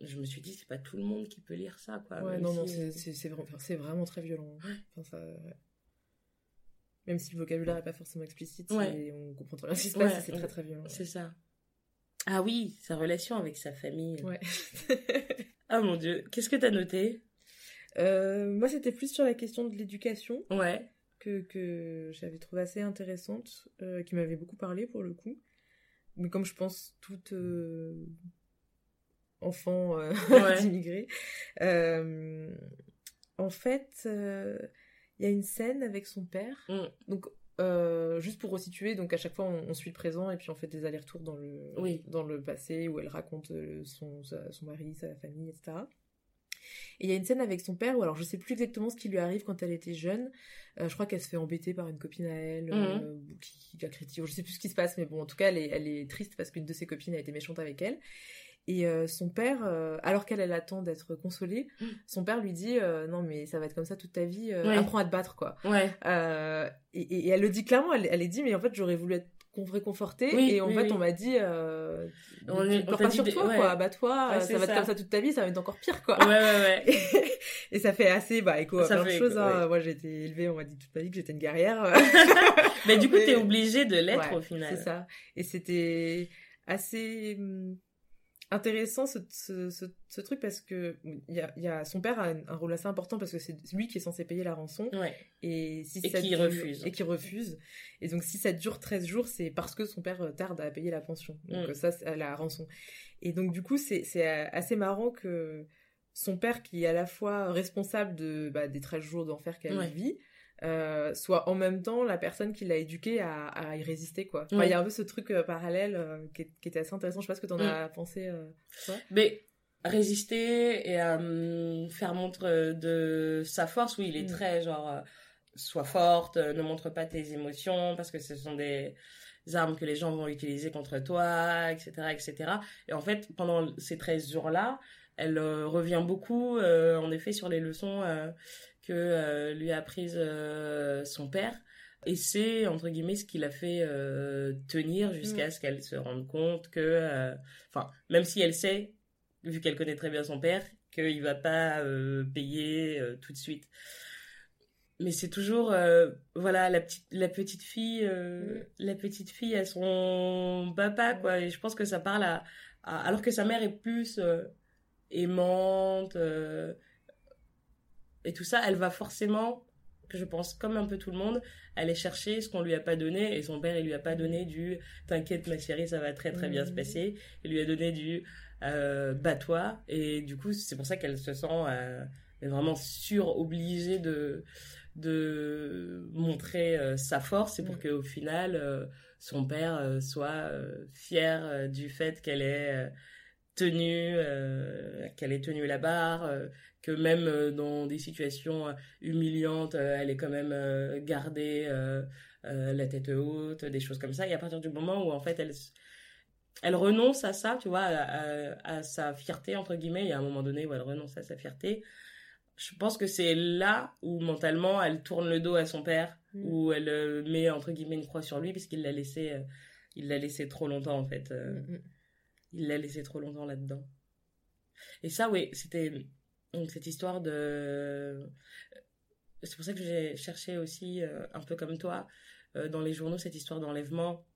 je me suis dit, c'est pas tout le monde qui peut lire ça, quoi. Ouais, non, non, si- c'est- c'est c'est vra- enfin, c'est vraiment très violent. Enfin, ça, ouais. Même si le vocabulaire n'est pas forcément explicite, Ouais. on comprend très bien ce qui se passe Ouais, c'est très très violent. C'est ça. Ah oui, sa relation avec sa famille. Ouais. Ah mon dieu, qu'est-ce que t'as noté? Euh, moi, c'était plus sur la question de l'éducation Ouais. que, que j'avais trouvé assez intéressante, euh, qui m'avait beaucoup parlé pour le coup. Mais comme je pense toute euh, enfant euh, Ouais. d'immigrés, en fait, il y a une scène avec son père. Mm. Donc, euh, juste pour resituer, donc à chaque fois on, on suit le présent et puis on fait des allers-retours dans le, Oui. dans le passé où elle raconte euh, son, son mari, sa famille, etc. Et il y a une scène avec son père où alors je sais plus exactement ce qui lui arrive quand elle était jeune. Euh, je crois qu'elle se fait embêter par une copine à elle euh, qui, qui la critique. Je sais plus ce qui se passe, mais bon, en tout cas, elle est, elle est triste parce qu'une de ses copines a été méchante avec elle. Et euh, son père, euh, alors qu'elle elle attend d'être consolée, Mm. son père lui dit euh, non mais ça va être comme ça toute ta vie, Ouais. apprends à te battre quoi. Ouais. Et, et- et elle le dit clairement, elle, elle est dit mais en fait j'aurais voulu être con- réconfortée Oui, et en oui, fait oui. on m'a dit On t'a pas sur toi ouais. quoi, Ouais, euh, c'est ça va ça. être comme ça toute ta vie, ça va être encore pire quoi. Ouais, ouais, ouais. et ça fait assez bah écho à Ça plein de choses. hein. Moi j'ai été élevée, on m'a dit toute ma vie que j'étais une guerrière. Mais du coup, t'es obligé de l'être au final. C'est ça. Et c'était assez hum, intéressant ce, ce, ce, ce truc parce que y a, il y a, son père a un, un rôle assez important parce que c'est lui qui est censé payer la rançon Ouais. et si Et ça qui dure- refuse. et qui refuse et donc si ça dure 13 jours c'est parce que son père euh, tarde à payer la pension donc Mm. euh, ça c'est la rançon et donc du coup c'est c'est euh, assez marrant que son père qui est à la fois responsable de bah, des 13 jours d'enfer qu'elle Ouais. vit euh, soit en même temps la personne qui l'a éduquée à, à y résister quoi enfin il y a un peu ce truc euh, parallèle euh, qui, est- qui était assez intéressant je sais pas ce que t'en Mm. as pensé euh, toi Mais résister et faire montre de sa force, oui, il est Mm. très genre, sois forte, ne montre pas tes émotions parce que ce sont des armes que les gens vont utiliser contre toi, etc., etc. Et en fait, pendant ces 13 jours-là, elle euh, revient beaucoup, en effet, sur les leçons que euh, lui a apprises euh, son père. Et c'est, entre guillemets, ce qui l'a fait euh, tenir jusqu'à ce qu'elle se rende compte que... euh, Enfin, même si elle sait, vu qu'elle connaît très bien son père, qu'il va pas euh, payer tout de suite. Mais c'est toujours, voilà, la petite, la petite fille, Mm. la petite fille à son papa, quoi. Et je pense que ça parle à, à- alors que sa mère est plus aimante et tout ça, elle va forcément, que je pense comme un peu tout le monde, aller chercher ce qu'on lui a pas donné. Et son père, il lui a pas donné du "T'inquiète, ma chérie, ça va très très bien se Mm. passer". Il lui a donné du euh, "Bats-toi". Et du coup, c'est pour ça qu'elle se sent euh, vraiment sur-obligée de de montrer euh, sa force c'est pour Mm. qu'au final euh, son père soit fier du fait qu'elle ait euh, euh, qu'elle ait tenu la barre euh, que même euh, dans des situations humiliantes elle ait quand même gardé euh, la tête haute des choses comme ça et à partir du moment où en fait elle elle renonce à ça tu vois à, à- à sa fierté entre guillemets il y a un moment donné où elle renonce à sa fierté je pense que c'est là où mentalement elle tourne le dos à son père Mm. où elle met entre guillemets une croix sur lui puisqu'il l'a laissé il l'a laissé trop longtemps en fait euh, Mm, mm. Il l'a laissé trop longtemps là-dedans. Et ça oui c'était donc cette histoire de c'est pour ça que j'ai cherché aussi euh, un peu comme toi euh, dans les journaux cette histoire d'enlèvement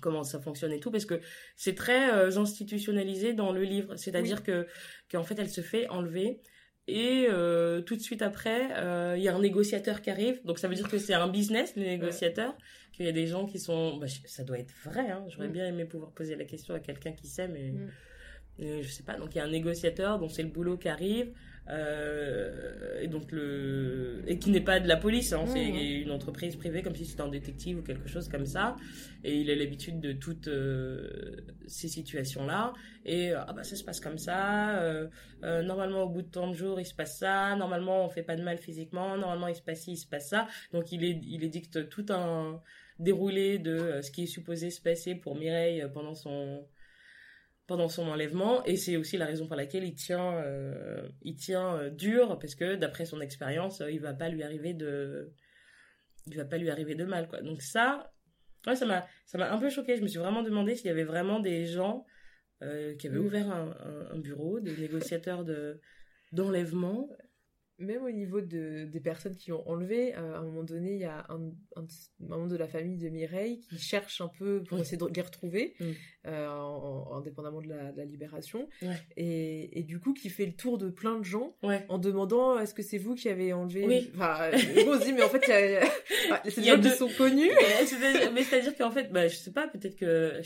comment ça fonctionne et tout parce que c'est très euh, institutionnalisé dans le livre. C'est-à-dire que qu'en fait elle se fait enlever et euh, tout de suite après euh, il y a un négociateur qui arrive donc ça veut dire que c'est un business les négociateurs qu'il y a des gens qui sont bah, ça doit être vrai hein. j'aurais Mm. bien aimé pouvoir poser la question à quelqu'un qui sait mais Mm. euh, je sais pas donc il y a un négociateur dont c'est le boulot qui arrive euh, et donc le et qui n'est pas de la police hein, c'est Mhm. une entreprise privée comme si c'était un détective ou quelque chose comme ça. Et il a l'habitude de toutes euh, ces situations là et euh, ah bah ça se passe comme ça. Euh, normalement au bout de tant de jours il se passe ça. Normalement on fait pas de mal physiquement. Normalement il se passe ci il se passe ça. Donc il est il édicte tout un déroulé de ce qui est supposé se passer pour Mireille pendant son pendant son enlèvement et c'est aussi la raison pour laquelle il tient euh, il tient euh, dur parce que d'après son expérience euh, il va pas lui arriver de il va pas lui arriver de mal quoi. Donc ça ouais ça m'a ça m'a un peu choqué. Je me suis vraiment demandé s'il y avait vraiment des gens qui avaient Mm. ouvert un, un- un bureau des négociateurs de d'enlèvement. Même au niveau de, des personnes qui l'ont enlevé, euh, à un moment donné, il y a un, un, membre de la famille de Mireille qui cherche un peu pour essayer de les retrouver, mm. Euh, en, indépendamment de la, de la libération, et, et, du coup qui fait le tour de plein de gens en demandant est-ce que c'est vous qui avez enlevé oui. Enfin, on se dit mais en fait il y a, c'est des gens qui sont connus. mais c'est-à-dire qu'en fait, bah, je sais pas, peut-être que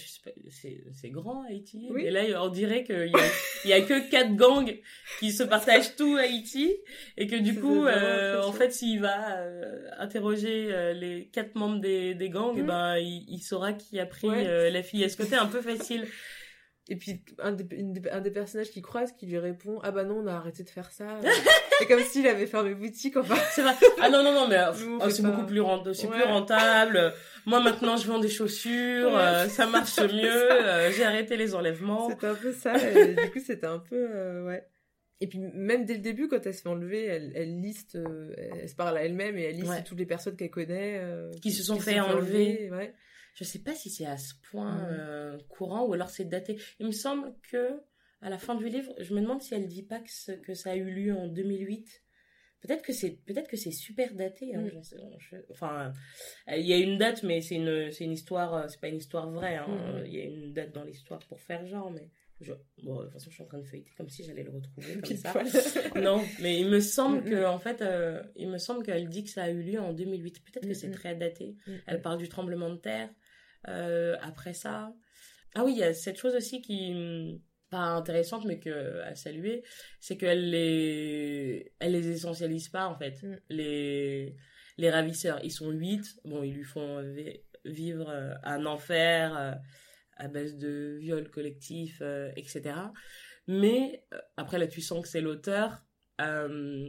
c'est grand Haïti, et là on dirait qu'il y a, il y a que quatre gangs qui se partagent tout Haïti et que du coup, euh, en fait, s'il va euh, interroger euh, les quatre membres des, des gangs, mm. ben, il, il, saura qui a pris la fille. Est-ce que c'est un peu facile. Et puis un des, un des, personnages qui croise qui lui répond ah bah non on a arrêté de faire ça c'est comme s'il avait fermé boutique enfin. C'est vrai. Ah non non non mais oh, c'est beaucoup plus rentable c'est plus rentable. Moi maintenant je vends des chaussures ça marche mieux j'ai arrêté les enlèvements. C'est un peu ça et, du coup c'était un peu ouais. Et puis même dès le début, quand elle se fait enlever, elle, elle liste, euh, elle se parle à elle-même et elle liste toutes les personnes qu'elle connaît euh, qui, se sont fait enlever. Ouais. Je sais pas si c'est à ce point euh, courant ou alors c'est daté. Il me semble que à la fin du livre, je me demande si elle dit pas que, que ça a eu lieu en 2008. Peut-être que c'est peut-être que c'est super daté. Hein, mm. enfin, il y a une date, mais c'est une c'est une histoire, c'est pas une histoire vraie. Hein. Mm. Il y a une date dans l'histoire pour faire genre, mais Bon, de toute façon, je suis en train de feuilleter comme si j'allais le retrouver comme ça. non, mais il me semble que, en fait, euh, il me semble qu'elle dit que ça a eu lieu en 2008. Peut-être que c'est très daté. Elle parle du tremblement de terre. Euh, après ça. Ah oui, il y a cette chose aussi qui, pas intéressante, mais que, à saluer, c'est qu'elle les, elle les essentialise pas, en fait. Mm. Les, les ravisseurs, ils sont huit. Bon, ils lui font vivre euh, un enfer à base de viols collectifs, euh, etc. Mais euh, après là, tu sens que c'est l'auteur. Euh,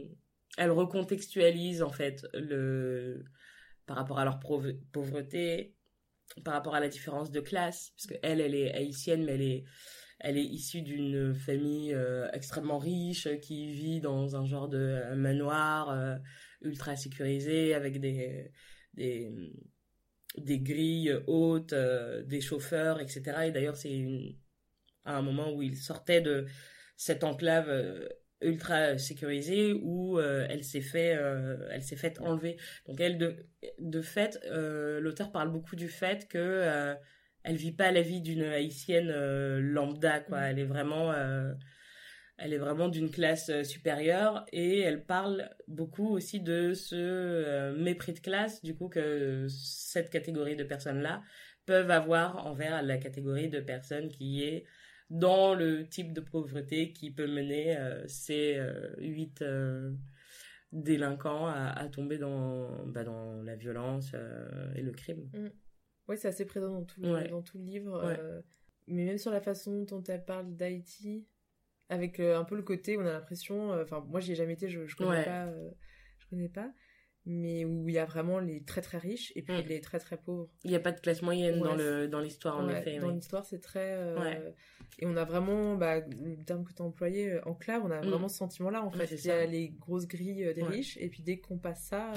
elle recontextualise en fait le par rapport à leur pauvreté, par rapport à la différence de classe, parce que elle, elle est haïtienne, mais elle est elle est issue d'une famille extrêmement riche qui vit dans un genre de manoir ultra sécurisé avec des des des grilles hautes, euh, des chauffeurs, etc. Et d'ailleurs, c'est à un moment où il sortait de cette enclave euh, ultra sécurisée où euh, elle s'est fait elle s'est faite enlever. Donc elle de de fait l'auteur parle beaucoup du fait que elle vit pas la vie d'une haïtienne lambda quoi, mmh. elle est vraiment elle est vraiment d'une classe euh, supérieure et elle parle beaucoup aussi de ce euh, mépris de classe du coup que cette catégorie de personnes-là peuvent avoir envers la catégorie de personnes qui est dans le type de pauvreté qui peut mener euh, ces huit délinquants à, tomber dans, bah, dans la violence et le crime. Mm. Oui, c'est assez présent dans tout le, dans tout le livre. mais même sur la façon dont elle parle d'Haïti, avec euh, un peu le côté où on a l'impression euh, enfin moi j'y ai jamais été je, je connais pas euh, je connais pas mais où il y a vraiment les très très riches et puis mm. les très très pauvres. Il n'y a pas de classe moyenne dans le dans l'histoire en effet dans l'histoire c'est très et on a vraiment bah, le terme que tu as employé enclave on a mm. vraiment ce sentiment là en fait. il y a les grosses grilles des riches et puis dès qu'on passe ça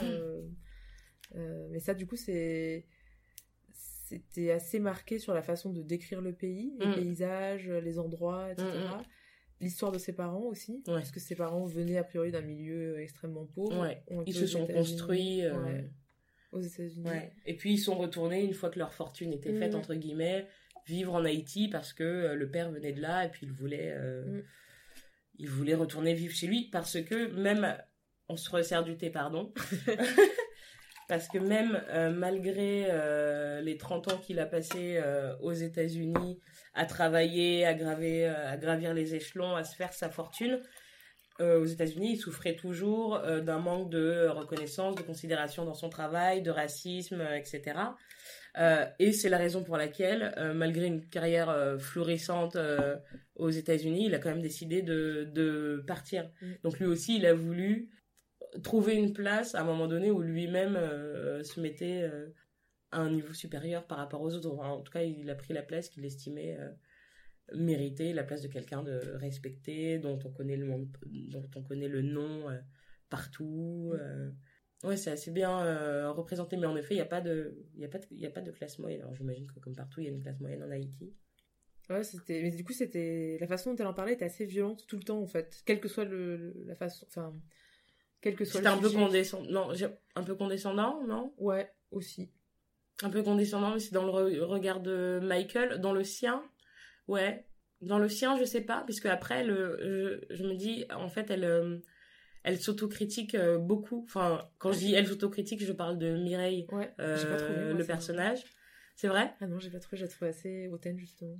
mais ça du coup c'est c'était assez marqué sur la façon de décrire le pays, les mm. paysages, les endroits, etc l'histoire de ses parents aussi, parce que ses parents venaient a priori d'un milieu extrêmement pauvre. Ils se sont construits euh, aux États-Unis. Et puis ils sont retournés une fois que leur fortune était faite mm. entre guillemets, vivre en Haïti parce que euh, le père venait de là et puis il voulait, euh, mm. il voulait retourner vivre chez lui parce que même, on se resserre du thé pardon. parce que même malgré les 30 ans qu'il a passé aux États-Unis, à travailler, à, graver, euh, à gravir les échelons, à se faire sa fortune. Euh, aux États-Unis, il souffrait toujours euh, d'un manque de reconnaissance, de considération dans son travail, de racisme, etc. et c'est la raison pour laquelle, malgré une carrière florissante aux États-Unis, il a quand même décidé de, de partir. Mm. Donc lui aussi, il a voulu trouver une place à un moment donné où lui-même se mettait un niveau supérieur par rapport aux autres. en tout cas, il a pris la place qu'il estimait euh, mériter, la place de quelqu'un de respecté, dont on connaît le, monde, dont on connaît le nom euh, partout. Euh. Ouais, c'est assez bien représenté, mais en effet, il n'y a, pas de, a, pas de, y a pas de classe moyenne. Alors j'imagine que comme partout, il y a une classe moyenne en Haïti. Ouais, c'était. Mais du coup, c'était. La façon dont elle en parlait était assez violente tout le temps, en fait. Quelle que soit le, la façon. Enfin quel que soit C'était un peu condescendant. Non, un peu condescendant, non? Ouais, aussi. Un peu condescendant, mais c'est dans le re- regard de Michael. Dans le sien, ouais. Dans le sien, je sais pas, puisque après, le, je, je me dis, en fait, elle, euh, elle s'autocritique euh, beaucoup. Enfin, quand je dis elle s'autocritique, je parle de Mireille, Ouais, euh, pas trouvé, moi, le personnage. C'est vrai? Ah non, j'ai pas trouvé, j'ai trouvé assez hautaine, justement.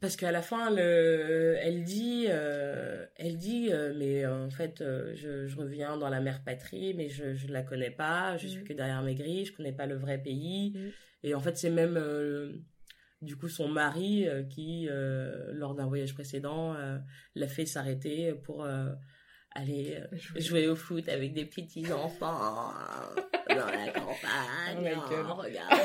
Parce qu'à la fin, le, elle dit, euh, elle dit, euh, mais euh, en fait, euh, je, je reviens dans la mère patrie, mais je je ne la connais pas, je suis Mhm. que derrière mes grilles, je connais pas le vrai pays. Mhm. Et en fait, c'est même du coup son mari qui, lors d'un voyage précédent, l'a fait s'arrêter pour aller euh, Jouer. jouer au foot avec des petits enfants dans la campagne. Oh regardez.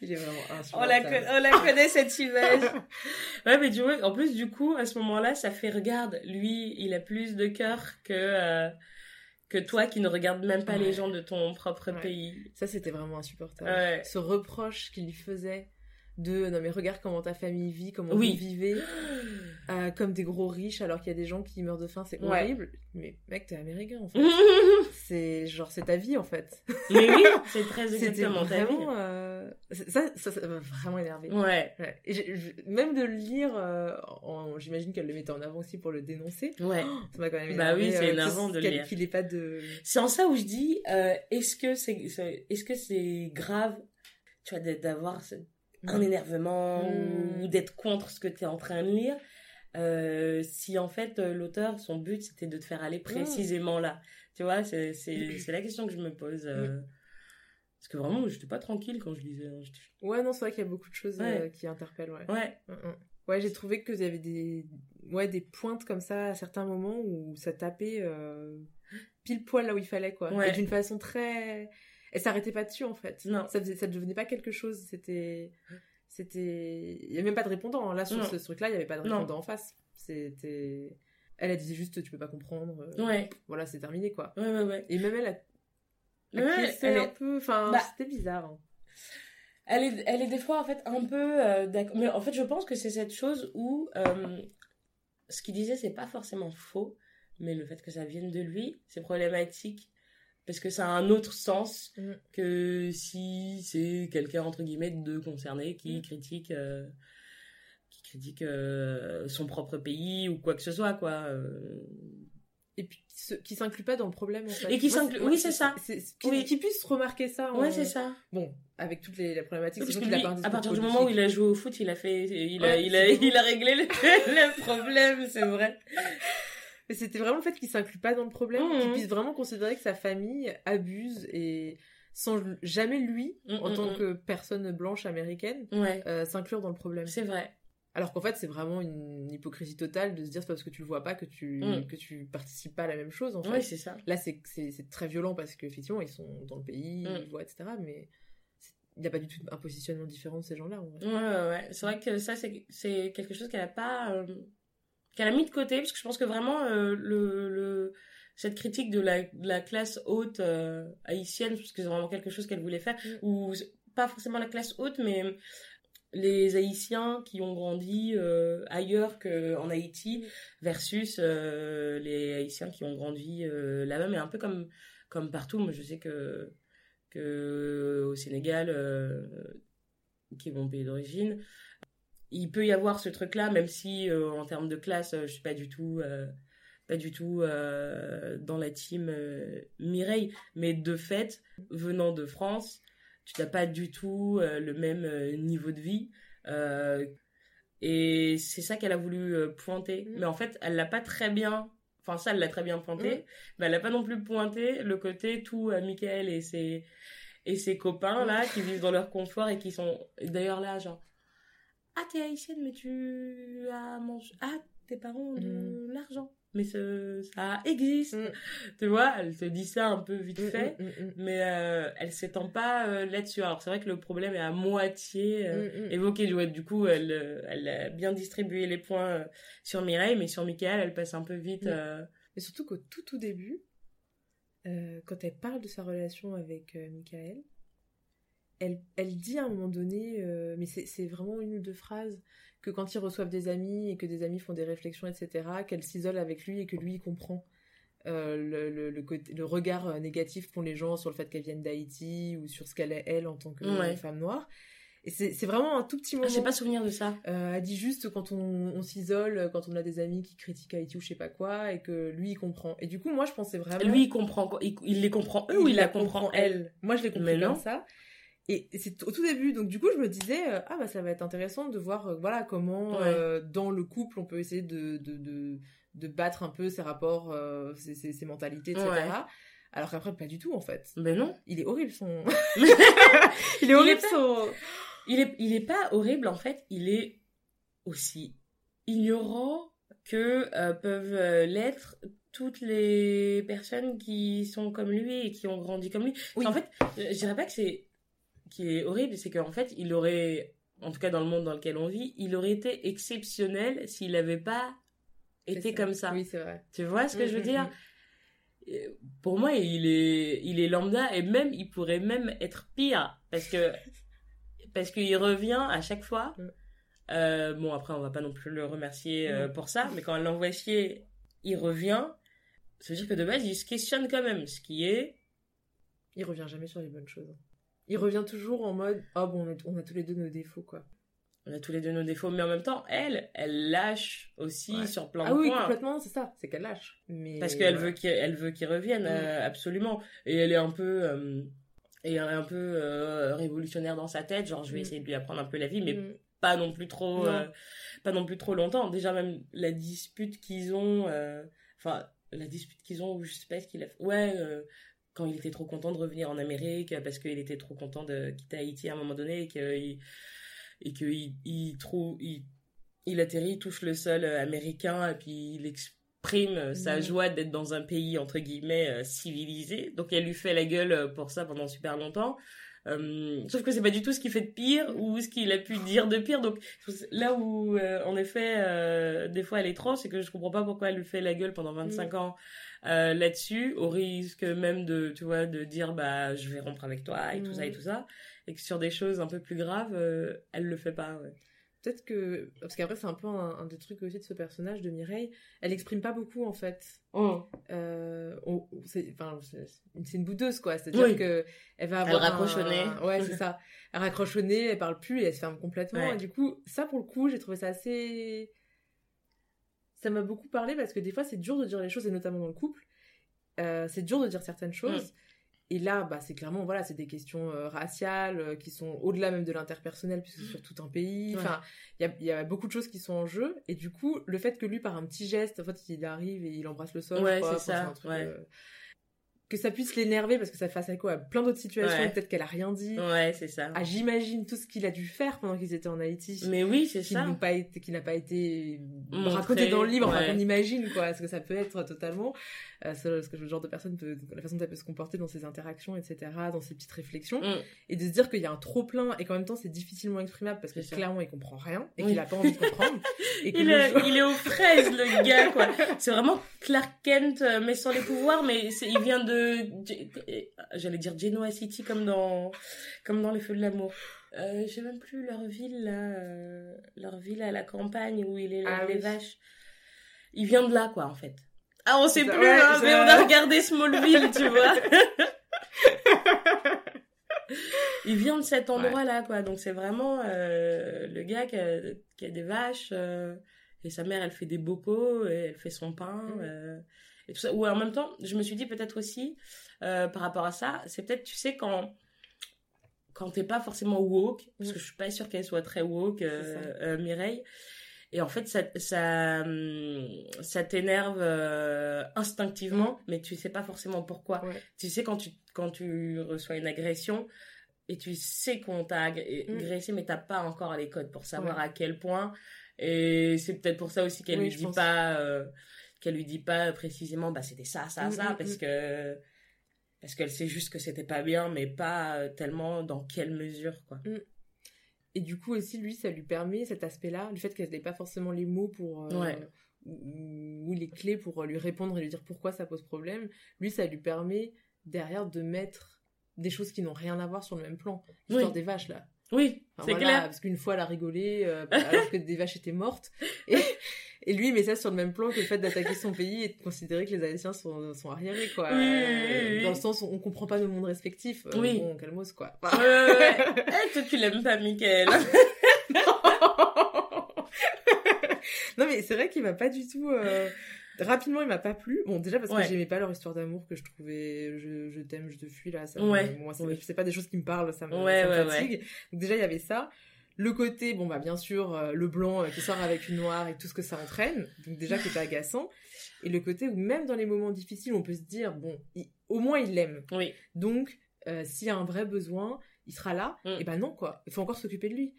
Vraiment On la, on la connaît cette image. ouais, mais tu vois, en plus, du coup, à ce moment-là, ça fait, regarde, lui, il a plus de cœur que, euh, que toi qui ne regarde même pas les gens de ton propre Ouais. pays. Ça, c'était vraiment insupportable. Ouais. Ce reproche qu'il lui faisait de non mais regarde comment ta famille vit, comment Oui. vous vivez, euh, comme des gros riches alors qu'il y a des gens qui meurent de faim, c'est Ouais. horrible. Mais mec, t'es américain en fait. c'est genre c'est ta vie en fait. mais oui, c'est très exactement ta vie. vraiment euh, ça, ça, ça m'a vraiment énervé. Ouais. Et même de le lire, euh, j'imagine qu'elle le mettait en avant aussi pour le dénoncer. ouais. Ça m'a quand même Bah énervé. oui, c'est énervant de le lire. Qu'il pas de. C'est en ça où je dis, est-ce que c'est, est-ce que c'est grave, tu vois, d'avoir un énervement ou d'être contre ce que tu es en train de lire, euh, si en fait euh, l'auteur, son but c'était de te faire aller précisément là. Tu vois, c'est, la question que je me pose. euh, Parce que vraiment, j'étais pas tranquille quand je lisais. hein, Ouais, non, c'est vrai qu'il y a beaucoup de choses Ouais. euh, qui interpellent. Ouais. Ouais. Ouais, j'ai trouvé qu'il y avait des, ouais, des pointes comme ça à certains moments où ça tapait pile poil là où il fallait, quoi. Ouais. Et d'une façon très. Elle s'arrêtait pas dessus, en fait. Non. Ça, faisait, ça devenait pas quelque chose. C'était. C'était. Il y avait même pas de répondant. hein. Là, sur Non. ce truc-là, il y avait pas de Non. répondant en face. C'était. Elle dit juste, tu peux pas comprendre. euh, ouais, Voilà, c'est terminé, quoi. ouais, ouais. ouais. Et même elle a. Ouais, elle un est- peu. Enfin, Bah, c'était bizarre. hein. Elle est, elle est des fois en fait un peu euh, d'accord. Mais en fait, je pense que c'est cette chose où euh, ce qu'il disait, c'est pas forcément faux, mais le fait que ça vienne de lui, c'est problématique parce que ça a un autre sens Mm. que si c'est quelqu'un entre guillemets de concerné qui Mm. critique, euh, qui critique euh, son propre pays ou quoi que ce soit quoi. euh. et puis qui se- qui s'inclut pas dans le problème en fait. Et qui s'inclut- oui, c'est ça. c'est- Qui, Oui. qui puisse remarquer ça. en- Ouais, c'est ça. Bon, avec toutes les, les problématiques, a à partir du moment où il a joué au foot, il a fait, il a, Ouais, il a, il réglé le, le problème, c'est vrai. Mais c'était vraiment le fait qu'il s'inclut pas dans le problème, Mhm. qu'il puisse vraiment considérer que sa famille abuse et sans jamais lui, Mm, en mm, tant que personne blanche américaine, Ouais, euh, s'inclure dans le problème. c'est vrai. Alors qu'en fait, c'est vraiment une hypocrisie totale de se dire c'est parce que tu le vois pas que tu Mm. que tu participes pas à la même chose en fait. Ouais, c'est ça. Là, c'est très violent parce qu'effectivement, ils sont dans le pays, ils voient, etc. Mais il n'y a pas du tout un positionnement différent de ces gens-là. Ouais, ouais, ouais. C'est vrai que ça, c'est, quelque chose qu'elle a pas, euh, qu'elle a mis de côté, parce que je pense que vraiment, euh, le, le, cette critique de la, de la classe haute euh, haïtienne, parce que c'est vraiment quelque chose qu'elle voulait faire, Mm. ou pas forcément la classe haute, mais les Haïtiens qui ont grandi euh, ailleurs qu'en Haïti versus euh, les Haïtiens qui ont grandi là-bas, mais un peu comme, comme partout. Moi, je sais que, que au Sénégal, qui est mon pays d'origine, il peut y avoir ce truc-là, même si euh, en termes de classe, euh, je suis pas du tout, euh, pas du tout euh, dans la team Mireille, mais de fait, venant de France, tu n'as pas du tout le même niveau de vie. et c'est ça qu'elle a voulu pointer. Mm. Mais en fait, elle l'a pas très bien. Enfin, ça, elle l'a très bien pointé. Mm. Mais elle l'a pas non plus pointé le côté tout Michael et ses, et ses copains, là, qui vivent dans leur confort et qui sont. D'ailleurs, là, genre. Ah, t'es haïtienne, mais tu as mangé. Ah, tes parents ont de l'argent. Mais ce- ça existe. Mm. Tu vois, elle te dit ça un peu vite Mm, fait mm, mm, mm. mais euh, elle s'étend pas euh, là-dessus. Alors c'est vrai que le problème est à moitié euh, Mm, mm. évoqué. Ouais, du coup, elle, elle a bien distribué les points euh, sur Mireille, mais sur Michael, elle passe un peu vite. Mm. Mais surtout qu'au tout tout début, quand elle parle de sa relation avec Michael, elle, elle dit à un moment donné, euh, mais c'est vraiment une ou deux phrases, que quand ils reçoivent des amis et que des amis font des réflexions, etc., qu'elle s'isole avec lui et que lui il comprend. euh, le, le, le, côté, le regard euh, négatif qu'ont les gens sur le fait qu'elle vienne d'Haïti ou sur ce qu'elle est elle en tant que Ouais. femme noire. Et c'est vraiment un tout petit Ah, moment. J'ai pas souvenir de ça. Euh, elle dit juste quand on, on s'isole, quand on a des amis qui critiquent Haïti ou je sais pas quoi, et que lui il comprend. Et du coup, moi je pensais vraiment. Lui, il comprend, il, il les comprend eux ou il la comprend elle? Moi je non. comme ça. Et c'est au tout début, donc du coup je me disais, euh, ah bah ça va être intéressant de voir euh, voilà comment Ouais. euh, dans le couple on peut essayer de, de, de, de battre un peu ses rapports, ses, ses, ses mentalités, etc. Ouais. Alors qu'après pas du tout en fait. Ben non. Il est horrible son... il il est horrible pas- son... Il est, il est pas horrible en fait, il est aussi ignorant que peuvent l'être toutes les personnes qui sont comme lui et qui ont grandi comme lui. Oui. En fait, je dirais pas que c'est qui est horrible, c'est qu'en fait, il aurait, en tout cas dans le monde dans lequel on vit, il aurait été exceptionnel s'il n'avait pas été comme ça. Oui c'est vrai. Tu vois ce que Mm, je veux mm, dire? Euh, Pour moi, il est, il est lambda et même, il pourrait même être pire parce que parce qu'il revient à chaque fois. Mm. Euh, bon, après, on va pas non plus le remercier euh, Mm. pour ça, mais quand elle l'envoie chier, il revient. Ça veut dire que de base, il se questionne quand même, ce qui est. Il revient jamais sur les bonnes choses. Il revient toujours en mode, oh bon on a, on a tous les deux nos défauts quoi. On a tous les deux nos défauts, mais en même temps, elle, elle lâche aussi Ouais. sur plein Ah de oui, points. complètement, c'est ça, c'est qu'elle lâche. Mais Parce qu'elle voilà. veut qu'il elle veut qu'il revienne, euh, absolument. Et elle est un peu, euh, et un peu euh, révolutionnaire dans sa tête. Genre, je vais Mm. essayer de lui apprendre un peu la vie, mais Mm. pas non plus trop, Non. euh, pas non plus trop longtemps. Déjà même la dispute qu'ils ont, euh, enfin la dispute qu'ils ont, où je sais pas ce qu'il a fait. Ouais. Quand il était trop content de revenir en Amérique parce qu'il était trop content de quitter Haïti à un moment donné et qu'il et que il, il trouve il, il atterrit, il touche le sol euh, américain et puis il exprime euh, sa Mhm. joie d'être dans un pays entre guillemets euh, civilisé. Donc elle lui fait la gueule pour ça pendant super longtemps. Euh, sauf que c'est pas du tout ce qu'il fait de pire ou ce qu'il a pu dire de pire. Donc là où euh, en effet euh, des fois elle est trop, c'est que je comprends pas pourquoi elle lui fait la gueule pendant 25 ans euh, là-dessus, au risque même de tu vois de dire bah je vais rompre avec toi et tout ça et Mhm. tout ça, et que sur des choses un peu plus graves, euh, elle le fait pas. Ouais. Peut-être que. Parce qu'après, c'est un peu un, un des trucs aussi de ce personnage de Mireille. Elle exprime pas beaucoup en fait. Euh, on- c'est enfin, une boudeuse quoi. C'est-à-dire Oui. que elle va Elle avoir. au un- nez. Ouais, c'est ça. Elle raccroche au nez, elle parle plus et elle se ferme complètement. Ouais. Et du coup, ça pour le coup, j'ai trouvé ça assez. Ça m'a beaucoup parlé parce que des fois, c'est dur de dire les choses et notamment dans le couple. Euh, c'est dur de dire certaines choses. Mm. Et là, bah, c'est clairement, voilà, c'est des questions euh, raciales euh, qui sont au-delà même de l'interpersonnel, puisque c'est sur tout un pays. Enfin, il y a, il y a beaucoup de choses qui sont en jeu. Et du coup, le fait que lui, par un petit geste, en fait, il arrive et il embrasse le sol, Ouais, c'est ça, un truc, ouais. Que ça puisse l'énerver parce que ça fasse écho à plein d'autres situations, Ouais. peut-être qu'elle a rien dit. Ouais, c'est ça. Ah, j'imagine tout ce qu'il a dû faire pendant qu'ils étaient en Haïti. Mais oui, c'est ça. n'ont pas été, qui n'a pas été Montré, raconté dans le livre, enfin qu'on imagine quoi, ce que ça peut être totalement, euh, ce, que le genre de personne peut, la façon dont elle peut se comporter dans ses interactions, etc., dans ses petites réflexions, Mm. et de se dire qu'il y a un trop plein et qu'en même temps c'est difficilement exprimable parce que clairement il comprend rien et Oui. qu'il a pas envie de comprendre. et Il est, jour- il est aux fraises, le gars, quoi. C'est vraiment Clark Kent, euh, mais sans les pouvoirs, mais il vient de, j'allais dire Genoa City, comme dans, comme dans Les Feux de l'amour. Euh, j'ai même plus leur ville, là, euh, leur ville à la campagne où il élève Ah les oui. vaches. Il vient de là, quoi, en fait. Ah, on sait plus, ouais, hein, mais on a regardé Smallville, tu vois. il vient de cet endroit-là, quoi. Donc c'est vraiment euh, le gars qui a, qui a des vaches euh, et sa mère, elle fait des bocaux et elle fait son pain Mhm. Et tout ça. Ou en même temps, je me suis dit peut-être aussi euh, par rapport à ça, c'est peut-être, tu sais, quand quand t'es pas forcément woke, parce que je suis pas sûre qu'elle soit très woke, euh, euh, Mireille. Et en fait, ça, ça, hum, ça t'énerve euh, instinctivement, mais tu sais pas forcément pourquoi. Ouais. Tu sais quand tu quand tu reçois une agression et tu sais qu'on t'a ag- Mm. agressé, mais t'as pas encore les codes pour savoir Ouais. à quel point. Et c'est peut-être pour ça aussi qu'elle Oui, je dit pense. pas qu'elle lui dit pas précisément bah c'était ça ça Mm, ça mm, parce mm. que parce qu'elle sait juste que c'était pas bien, mais pas euh, tellement dans quelle mesure quoi. Et du coup aussi lui ça lui permet cet aspect-là, le fait qu'elle n'ait pas forcément les mots pour euh, Ouais. ou, ou les clés pour lui répondre et lui dire pourquoi ça pose problème, lui ça lui permet derrière de mettre des choses qui n'ont rien à voir sur le même plan. L'histoire Oui. des vaches là. Oui, Enfin, c'est voilà, clair. Parce qu'une fois, elle a rigolé euh, alors que des vaches étaient mortes. Et, et lui, il met ça sur le même plan que le fait d'attaquer son pays et de considérer que les Haïtiens sont, sont arriérés, quoi. Oui, Euh, oui, oui. Dans le sens où on comprend pas nos mondes respectifs. Euh, Oui. Bon, calmos, quoi. Ouais, ouais, ouais. Eh, toi, tu l'aimes pas, Michael. non, mais c'est vrai qu'il m'a pas du tout. Rapidement, il m'a pas plu. Bon, déjà parce que Ouais. j'aimais pas leur histoire d'amour que je trouvais je, je t'aime, je te fuis là. Ça Ouais. moi, c'est Oui. pas des choses qui me parlent, ça me, Ouais, ça me ouais, fatigue. Donc, déjà, il y avait ça. Le côté, bon, bah, bien sûr, euh, le blanc euh, qui sort avec une noire et tout ce que ça entraîne. Donc, déjà, qui était agaçant. Et le côté où, même dans les moments difficiles, on peut se dire, bon, il- au moins, il l'aime. Oui. Donc, euh, s'il y a un vrai besoin, il sera là. Mm. Et ben non, quoi. Il faut encore s'occuper de lui.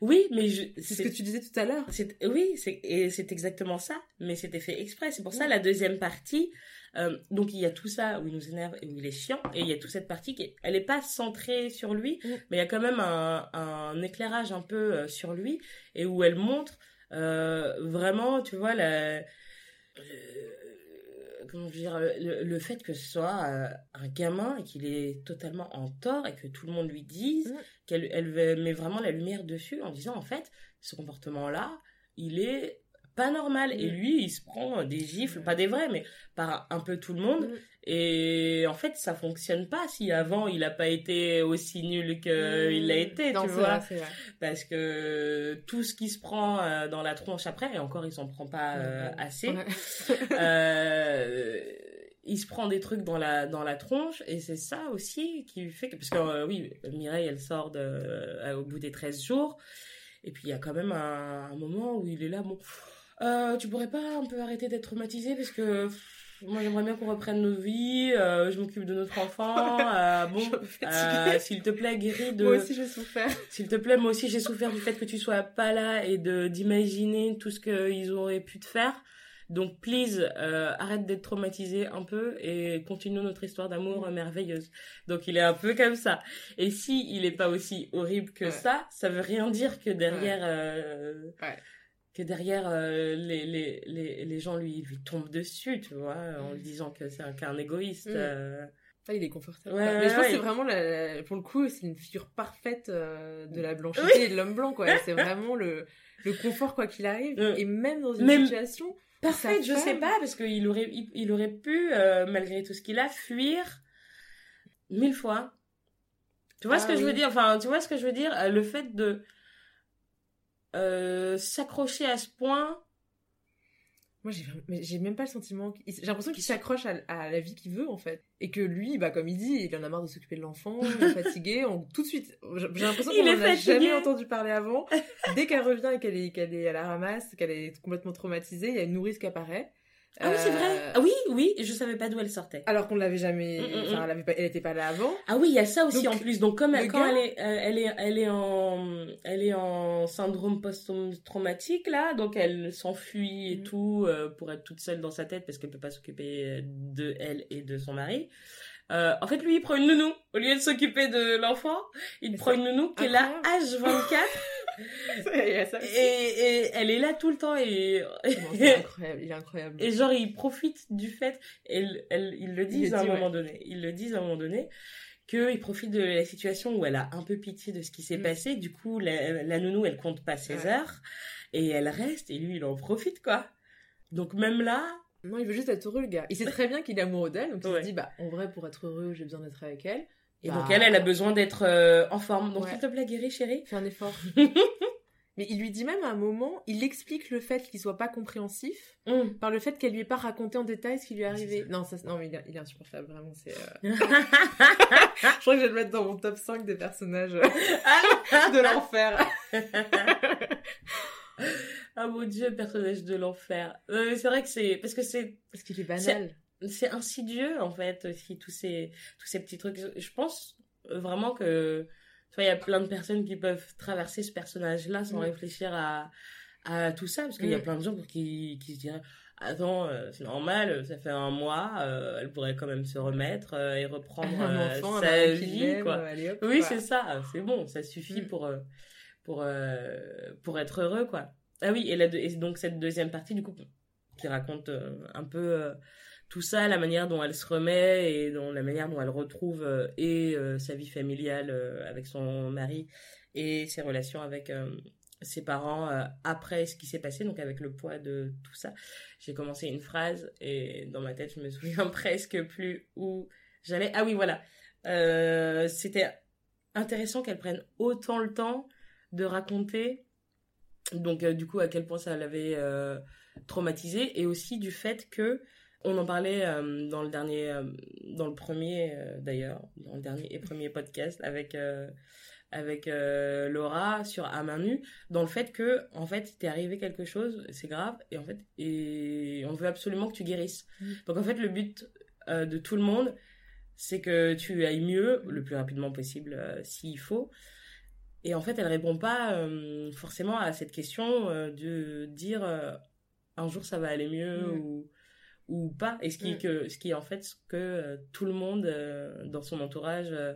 Oui, mais je... C'est ce que tu disais tout à l'heure. Oui, c'est et c'est exactement ça, mais c'était fait exprès. C'est pour ça Ouais. la deuxième partie. euh, donc il y a tout ça où il nous énerve et où il est chiant, et il y a toute cette partie qui, est- elle est pas centrée sur lui, Mm. mais il y a quand même un, un éclairage un peu euh, sur lui et où elle montre euh, vraiment, tu vois la. Euh, comment dire, le, le fait que ce soit euh, un gamin et qu'il est totalement en tort et que tout le monde lui dise Mm. qu'elle elle met vraiment la lumière dessus en disant en fait ce comportement-là, il est pas normal. Et Mm. lui, il se prend des gifles, pas des vrais, mais par un peu tout le monde. Mm. Et en fait, ça fonctionne pas si avant il a pas été aussi nul qu'il l'a été, Non, tu vois. vrai, c'est vrai. Parce que tout ce qui se prend euh, dans la tronche après, et encore il s'en prend pas euh, assez, Ouais. euh, il se prend des trucs dans la dans la tronche et c'est ça aussi qui fait que parce que oui Mireille elle sort de, au bout des 13 jours et puis il y a quand même un, un moment où il est là bon tu pourrais pas un peu arrêter d'être traumatisé parce que pff, moi j'aimerais bien qu'on reprenne nos vies euh, je m'occupe de notre enfant euh, bon euh, s'il te plaît guéris de Moi aussi, j'ai souffert. s'il te plaît, moi aussi j'ai souffert du fait que tu sois pas là et de d'imaginer tout ce qu'ils auraient pu te faire. Donc please, euh, arrête d'être traumatisé un peu et continue notre histoire d'amour euh, merveilleuse. Donc il est un peu comme ça. Et si il est pas aussi horrible que Ouais. ça, ça veut rien dire que derrière euh, Ouais. Que derrière euh, les, les, les, les gens lui lui tombent dessus, tu vois, en lui disant que c'est un, qu'un égoïste. Mm. euh. Ah, il est confortable. Ouais, mais je pense ouais, que c'est vraiment, la, la- pour le coup, c'est une figure parfaite euh, de la blancité Oui. et de l'homme blanc, quoi. C'est vraiment le, le confort, quoi qu'il arrive. Mm. Et même dans une Même- situation. Parfait, Sa je sais pas, parce qu'il aurait, il, il aurait pu, malgré tout ce qu'il a, fuir mille fois. Tu vois Ah ce que je veux dire? Enfin, tu vois ce que je veux dire? Le fait de euh, s'accrocher à ce point. Moi, j'ai même pas le sentiment. qu'il- J'ai l'impression qu'il s'accroche à, à la vie qu'il veut, en fait. Et que lui, bah, comme il dit, il en a marre de s'occuper de l'enfant, il est fatigué. On, tout de suite, j'ai l'impression qu'on est en a jamais entendu parler avant. Dès qu'elle revient et qu'elle est, qu'elle est à la ramasse, qu'elle est complètement traumatisée, il y a une nourrice qui apparaît. Ah oui, c'est vrai. Euh, Ah oui, oui, je savais pas d'où elle sortait. Alors qu'on l'avait jamais. Mm, mm, Enfin, mm. elle, avait pas... elle était pas là avant. Ah oui, il y a ça aussi Donc, en plus. Donc comme elle, le quand gars- elle est, euh, elle est, elle est en, elle est en syndrome post-traumatique là, donc elle s'enfuit et tout euh, pour être toute seule dans sa tête parce qu'elle peut pas s'occuper de elle et de son mari. Euh, en fait, lui, il prend une nounou. Au lieu de s'occuper de l'enfant, il Mais prend une nounou qui est là H24 Il y a ça et, elle est là tout le temps et, incroyable, il est incroyable. et genre, ils profitent du fait, elle, elle, ils le disent à un dit, ouais. moment donné, ils le disent à un moment donné, qu'ils profitent de la situation où elle a un peu pitié de ce qui s'est Mm. passé. Du coup, la, la nounou, elle compte pas ses Ouais. heures et elle reste et lui, il en profite, quoi. Donc même là, Non, il veut juste être heureux, le gars. Il sait très bien qu'il est amoureux d'elle, donc il Ouais. se dit, bah, en vrai, pour être heureux, j'ai besoin d'être avec elle. Et Bah, donc elle, elle a besoin d'être euh, en forme. Donc Ouais. s'il te plaît, guéris, chérie. Fais un effort. Mais il lui dit même à un moment, il explique le fait qu'il soit pas compréhensif Mm. par le fait qu'elle lui ait pas raconté en détail ce qui lui est Ah, arrivé. Non, ça, non, mais il est, il est insupportable, vraiment. C'est. euh, Je crois que je vais le mettre dans mon top 5 des personnages de l'enfer. ah mon dieu, personnage de l'enfer. Euh, c'est vrai que c'est parce que c'est Parce qu'il est banal. C'est insidieux en fait aussi tous ces tous ces petits trucs je pense vraiment que tu vois il y a plein de personnes qui peuvent traverser ce personnage là sans Mm. réfléchir à à tout ça parce qu'il y a Mm. plein de gens pour qui qui se diraient attends euh, c'est normal ça fait un mois euh, elle pourrait quand même se remettre euh, et reprendre euh, enfant, sa vie quoi allez hop, oui c'est ça c'est bon ça suffit Mm. pour euh, pour euh, pour être heureux quoi ah oui et, la et donc cette deuxième partie du coup qui raconte euh, un peu euh, tout ça, la manière dont elle se remet et dont la manière dont elle retrouve euh, et euh, sa vie familiale euh, avec son mari et ses relations avec ses parents après ce qui s'est passé, donc avec le poids de tout ça. J'ai commencé une phrase et dans ma tête, je me souviens presque plus où j'allais. Ah oui, voilà. C'était intéressant qu'elle prenne autant le temps de raconter, donc du coup, à quel point ça l'avait euh, traumatisé et aussi du fait que on en parlait euh, dans le dernier, euh, dans le premier euh, d'ailleurs, dans le dernier et premier podcast avec avec Laura sur à main nue, dans le fait que en fait t'es arrivé quelque chose, c'est grave et en fait et on veut absolument que tu guérisses. Mm. Donc en fait le but de tout le monde, c'est que tu ailles mieux le plus rapidement possible s'il faut. Et en fait, elle répond pas euh, forcément à cette question euh, de dire euh, un jour ça va aller mieux Mm. ou ou pas. Et ce qui, Mm. que, ce qui est en fait ce que euh, tout le monde euh, dans son entourage euh,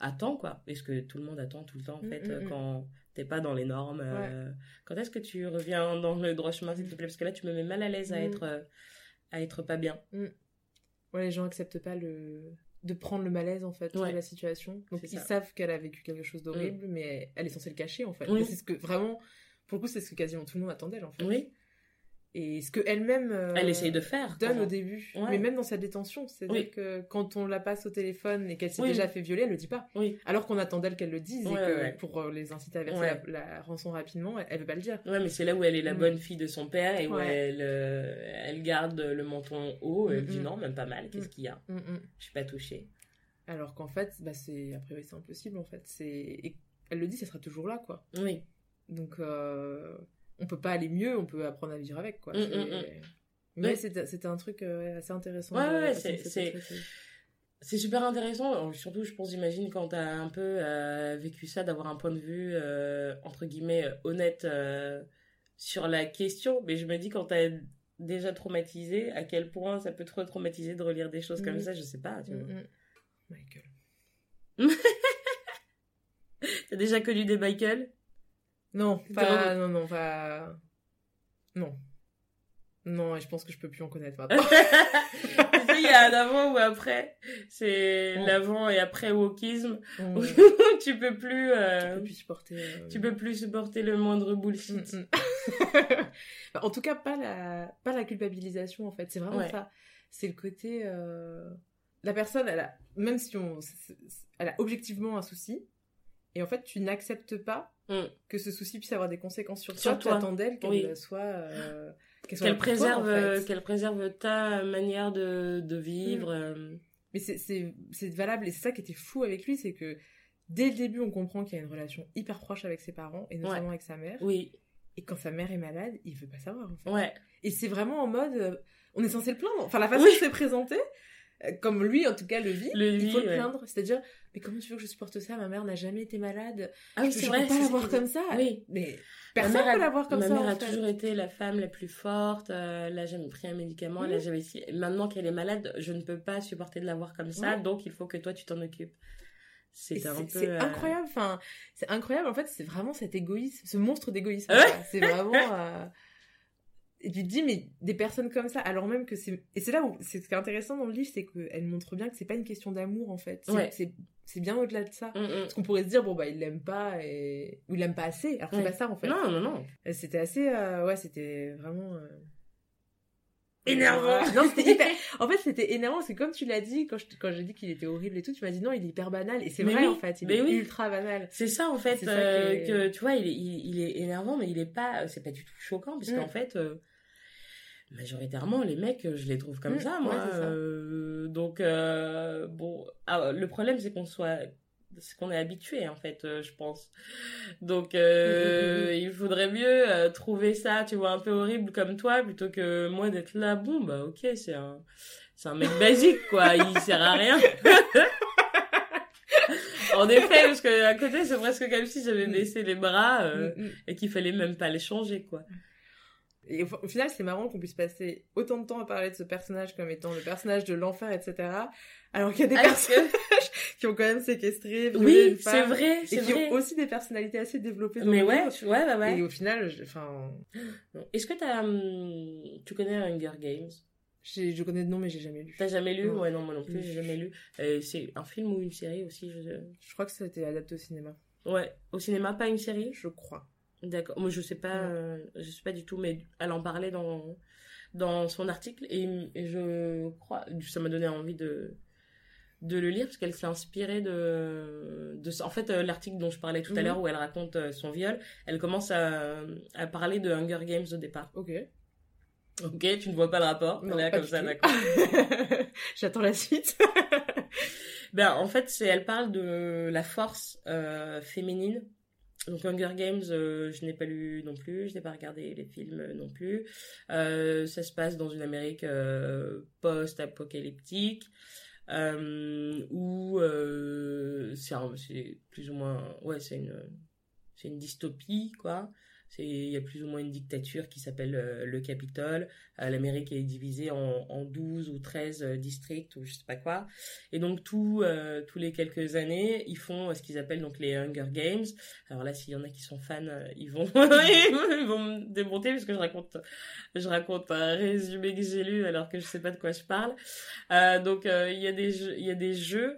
attend, quoi. Et ce que tout le monde attend tout le temps, en Mm, fait, mm, mm. quand t'es pas dans les normes. Quand est-ce que tu reviens dans le droit chemin, s'il te plaît? Parce que là, tu me mets mal à l'aise à être, à être pas bien. Ouais, les gens acceptent pas le de prendre le malaise en fait Ouais. de la situation. Donc ils ça. savent qu'elle a vécu quelque chose d'horrible, mais elle est censée le cacher en fait. Oui. C'est ce que vraiment, pour le coup, c'est ce que quasiment tout le monde attend d'elle en fait. Oui, Et ce que elle-même euh, elle essaye de faire. donne au début, Ouais. mais même dans sa détention, Oui. que quand on la passe au téléphone et qu'elle s'est Oui. déjà fait violer, elle le dit pas. Oui. Alors qu'on attend d'elle qu'elle le dise et que ouais. pour euh, les inciter à verser la, la rançon rapidement, elle, elle veut pas le dire. Ouais, mais c'est là où elle est la Mm. bonne fille de son père et où elle, euh, elle garde le menton haut. Elle Mm, dit mm. non, même pas mal. Qu'est-ce Mm. qu'il y a? Mm, mm. Je suis pas touchée. Alors qu'en fait, bah c'est a priori c'est impossible en fait. C'est et elle le dit, ça sera toujours là quoi. Oui. Donc, euh, on peut pas aller mieux, on peut apprendre à vivre avec, quoi. Mm, C'est- mm, mm. Mais Ouais. c'était un truc euh, assez intéressant. Ouais, ouais, c'est- c'est- super intéressant, surtout je pense, j'imagine, quand t'as un peu euh, vécu ça, d'avoir un point de vue, euh, entre guillemets, honnête sur la question. Mais je me dis, quand t'as déjà traumatisé, à quel point ça peut trop traumatiser de relire des choses comme ça, je sais pas. Tu vois. Michael. T'as déjà connu des Michael? Non, pas, non, non, pas, non. Non, et je pense que je peux plus en connaître maintenant. Tu il y a un avant ou après. C'est l'avant et après wokisme. Tu peux plus, euh, peux plus supporter. euh, tu peux plus supporter le moindre bullshit. Mm, mm. Bah, en tout cas, pas la, pas la culpabilisation, en fait. C'est vraiment Ouais. ça. C'est le côté. euh, La personne, elle a, même si on, elle a objectivement un souci, et en fait, tu n'acceptes pas Mm. que ce souci puisse avoir des conséquences sur, Sur toi. Tu toi. attends d'elle qu'elle Oui. soit. euh, qu'elle soit Qu'elle toi, préserve, en fait. qu'elle préserve ta manière de, de vivre. euh, Mais c'est- c'est c'est valable, et c'est ça qui était fou avec lui, c'est que dès le début, on comprend qu'il y a une relation hyper proche avec ses parents, et notamment Ouais. avec sa mère. Oui, Et quand sa mère est malade, il veut pas savoir, en fait. ouais. Et c'est vraiment en mode, euh, on est censé le plaindre. Enfin, la façon Oui. dont c'est présenté, comme lui en tout cas le vit, Le il vit, faut le ouais. plaindre. C'est-à-dire, mais comment tu veux que je supporte ça? Ma mère n'a jamais été malade. Ah oui, je c'est vrai. peux pas c'est la ce voir qu'il comme ça. Oui. Mais Ma personne mère peut a- la voir comme ma ça. mère en a fait. toujours été la femme la plus forte. euh, elle a jamais pris un médicament. Elle a Mhm. jamais. Maintenant qu'elle est malade, je ne peux pas supporter de la voir comme ça. Ouais. Donc il faut que toi tu t'en occupes. C'est euh, incroyable. Enfin, c'est incroyable. En fait, c'est vraiment cet égoïsme, ce monstre d'égoïsme. C'est vraiment. Euh, Et tu te dis, mais des personnes comme ça, alors même que c'est. Et c'est là où. C'est ce qui est intéressant dans le livre, c'est qu'elle montre bien que c'est pas une question d'amour, en fait. C'est Ouais. bien au-delà de ça. mm, mm. Parce qu'on pourrait se dire, bon, bah, il l'aime pas, et... ou il l'aime pas assez. Alors Ouais. c'est pas ça, en fait. Non, non, non. Et C'était assez. euh, Ouais, c'était vraiment. euh, Énervant. non, c'était hyper. En fait, c'était énervant, c'est comme tu l'as dit, quand je- quand j'ai dit qu'il était horrible et tout, tu m'as dit non, il est hyper banal. Et c'est vrai, oui, en fait, il est oui. ultra banal. C'est ça en fait ça euh, que tu vois il est, il, il est énervant mais il est pas c'est pas du tout choquant parce Mm. qu'en fait euh, majoritairement les mecs je les trouve comme Mm, ça moi ça. Euh, donc euh, bon ah, le problème c'est qu'on soit c'est qu'on est habitué en fait euh, je pense. Donc euh, Mm, il faudrait mieux euh, trouver ça tu vois un peu horrible comme toi plutôt que moi d'être là bon bah ok c'est un c'est un mec basique quoi il sert à rien. En effet parce que à côté c'est presque comme si j'avais baissé les bras et qu'il fallait même pas les changer quoi Et au, au final, c'est marrant qu'on puisse passer autant de temps à parler de ce personnage comme étant le personnage de l'enfer, etc. Alors qu'il y a des Alors personnages qui ont quand même séquestré, violé oui c'est vrai et qui vrai ont aussi des personnalités assez développées. Dans mais le ouais livre. ouais ouais ouais Et au final, enfin, est-ce que t'as hum, tu connais Hunger Games? je connais de nom, mais j'ai jamais lu. t'as jamais lu? Non. ouais non moi non plus j'ai jamais lu Euh, c'est un film ou une série aussi je... Je crois que ça a été adapté au cinéma. Ouais, au cinéma, pas une série? Je crois. D'accord. Moi, je sais pas, euh, je sais pas du tout, mais elle en parlait dans, dans son article et, et je crois, ça m'a donné envie de, de le lire parce qu'elle s'est inspirée de, de. En fait, euh, l'article dont je parlais tout à Mhm. l'heure où elle raconte euh, son viol, elle commence à, à parler de Hunger Games au départ. Ok. Ok, tu ne vois pas le rapport Non, Là, pas comme ça, d'accord. J'attends la suite. Ben, en fait, c'est, elle parle de la force euh, féminine. Donc Hunger Games, euh, je n'ai pas lu non plus, je n'ai pas regardé les films euh, non plus. Euh, ça se passe dans une Amérique post-apocalyptique où c'est plus ou moins, ouais, c'est une, c'est une dystopie quoi. Il y a plus ou moins une dictature qui s'appelle euh, le Capitole. Euh, L'Amérique est divisée en, en 12 ou 13 euh, districts ou je sais pas quoi. Et donc tous les quelques années, ils font ce qu'ils appellent donc les Hunger Games. Alors là, s'il y en a qui sont fans, ils vont ils vont me démonter parce que je raconte je raconte un résumé que j'ai lu alors que je sais pas de quoi je parle. Donc il y a des jeux, il y a des jeux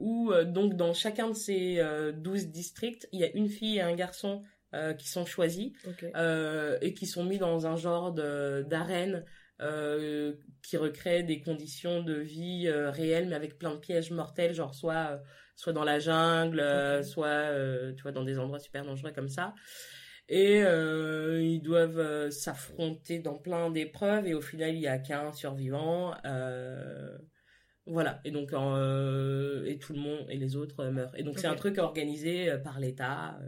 où donc dans chacun de ces euh, 12 districts, il y a une fille et un garçon euh, qui sont choisis euh, et qui sont mis dans un genre d'arène euh, qui recrée des conditions de vie réelles mais avec plein de pièges mortels genre soit soit dans la jungle soit tu vois dans des endroits super dangereux comme ça. Et ils doivent s'affronter dans plein d'épreuves et au final il y a qu'un survivant voilà. Et donc et tout le monde et les autres meurent. Et donc c'est un truc organisé par l'État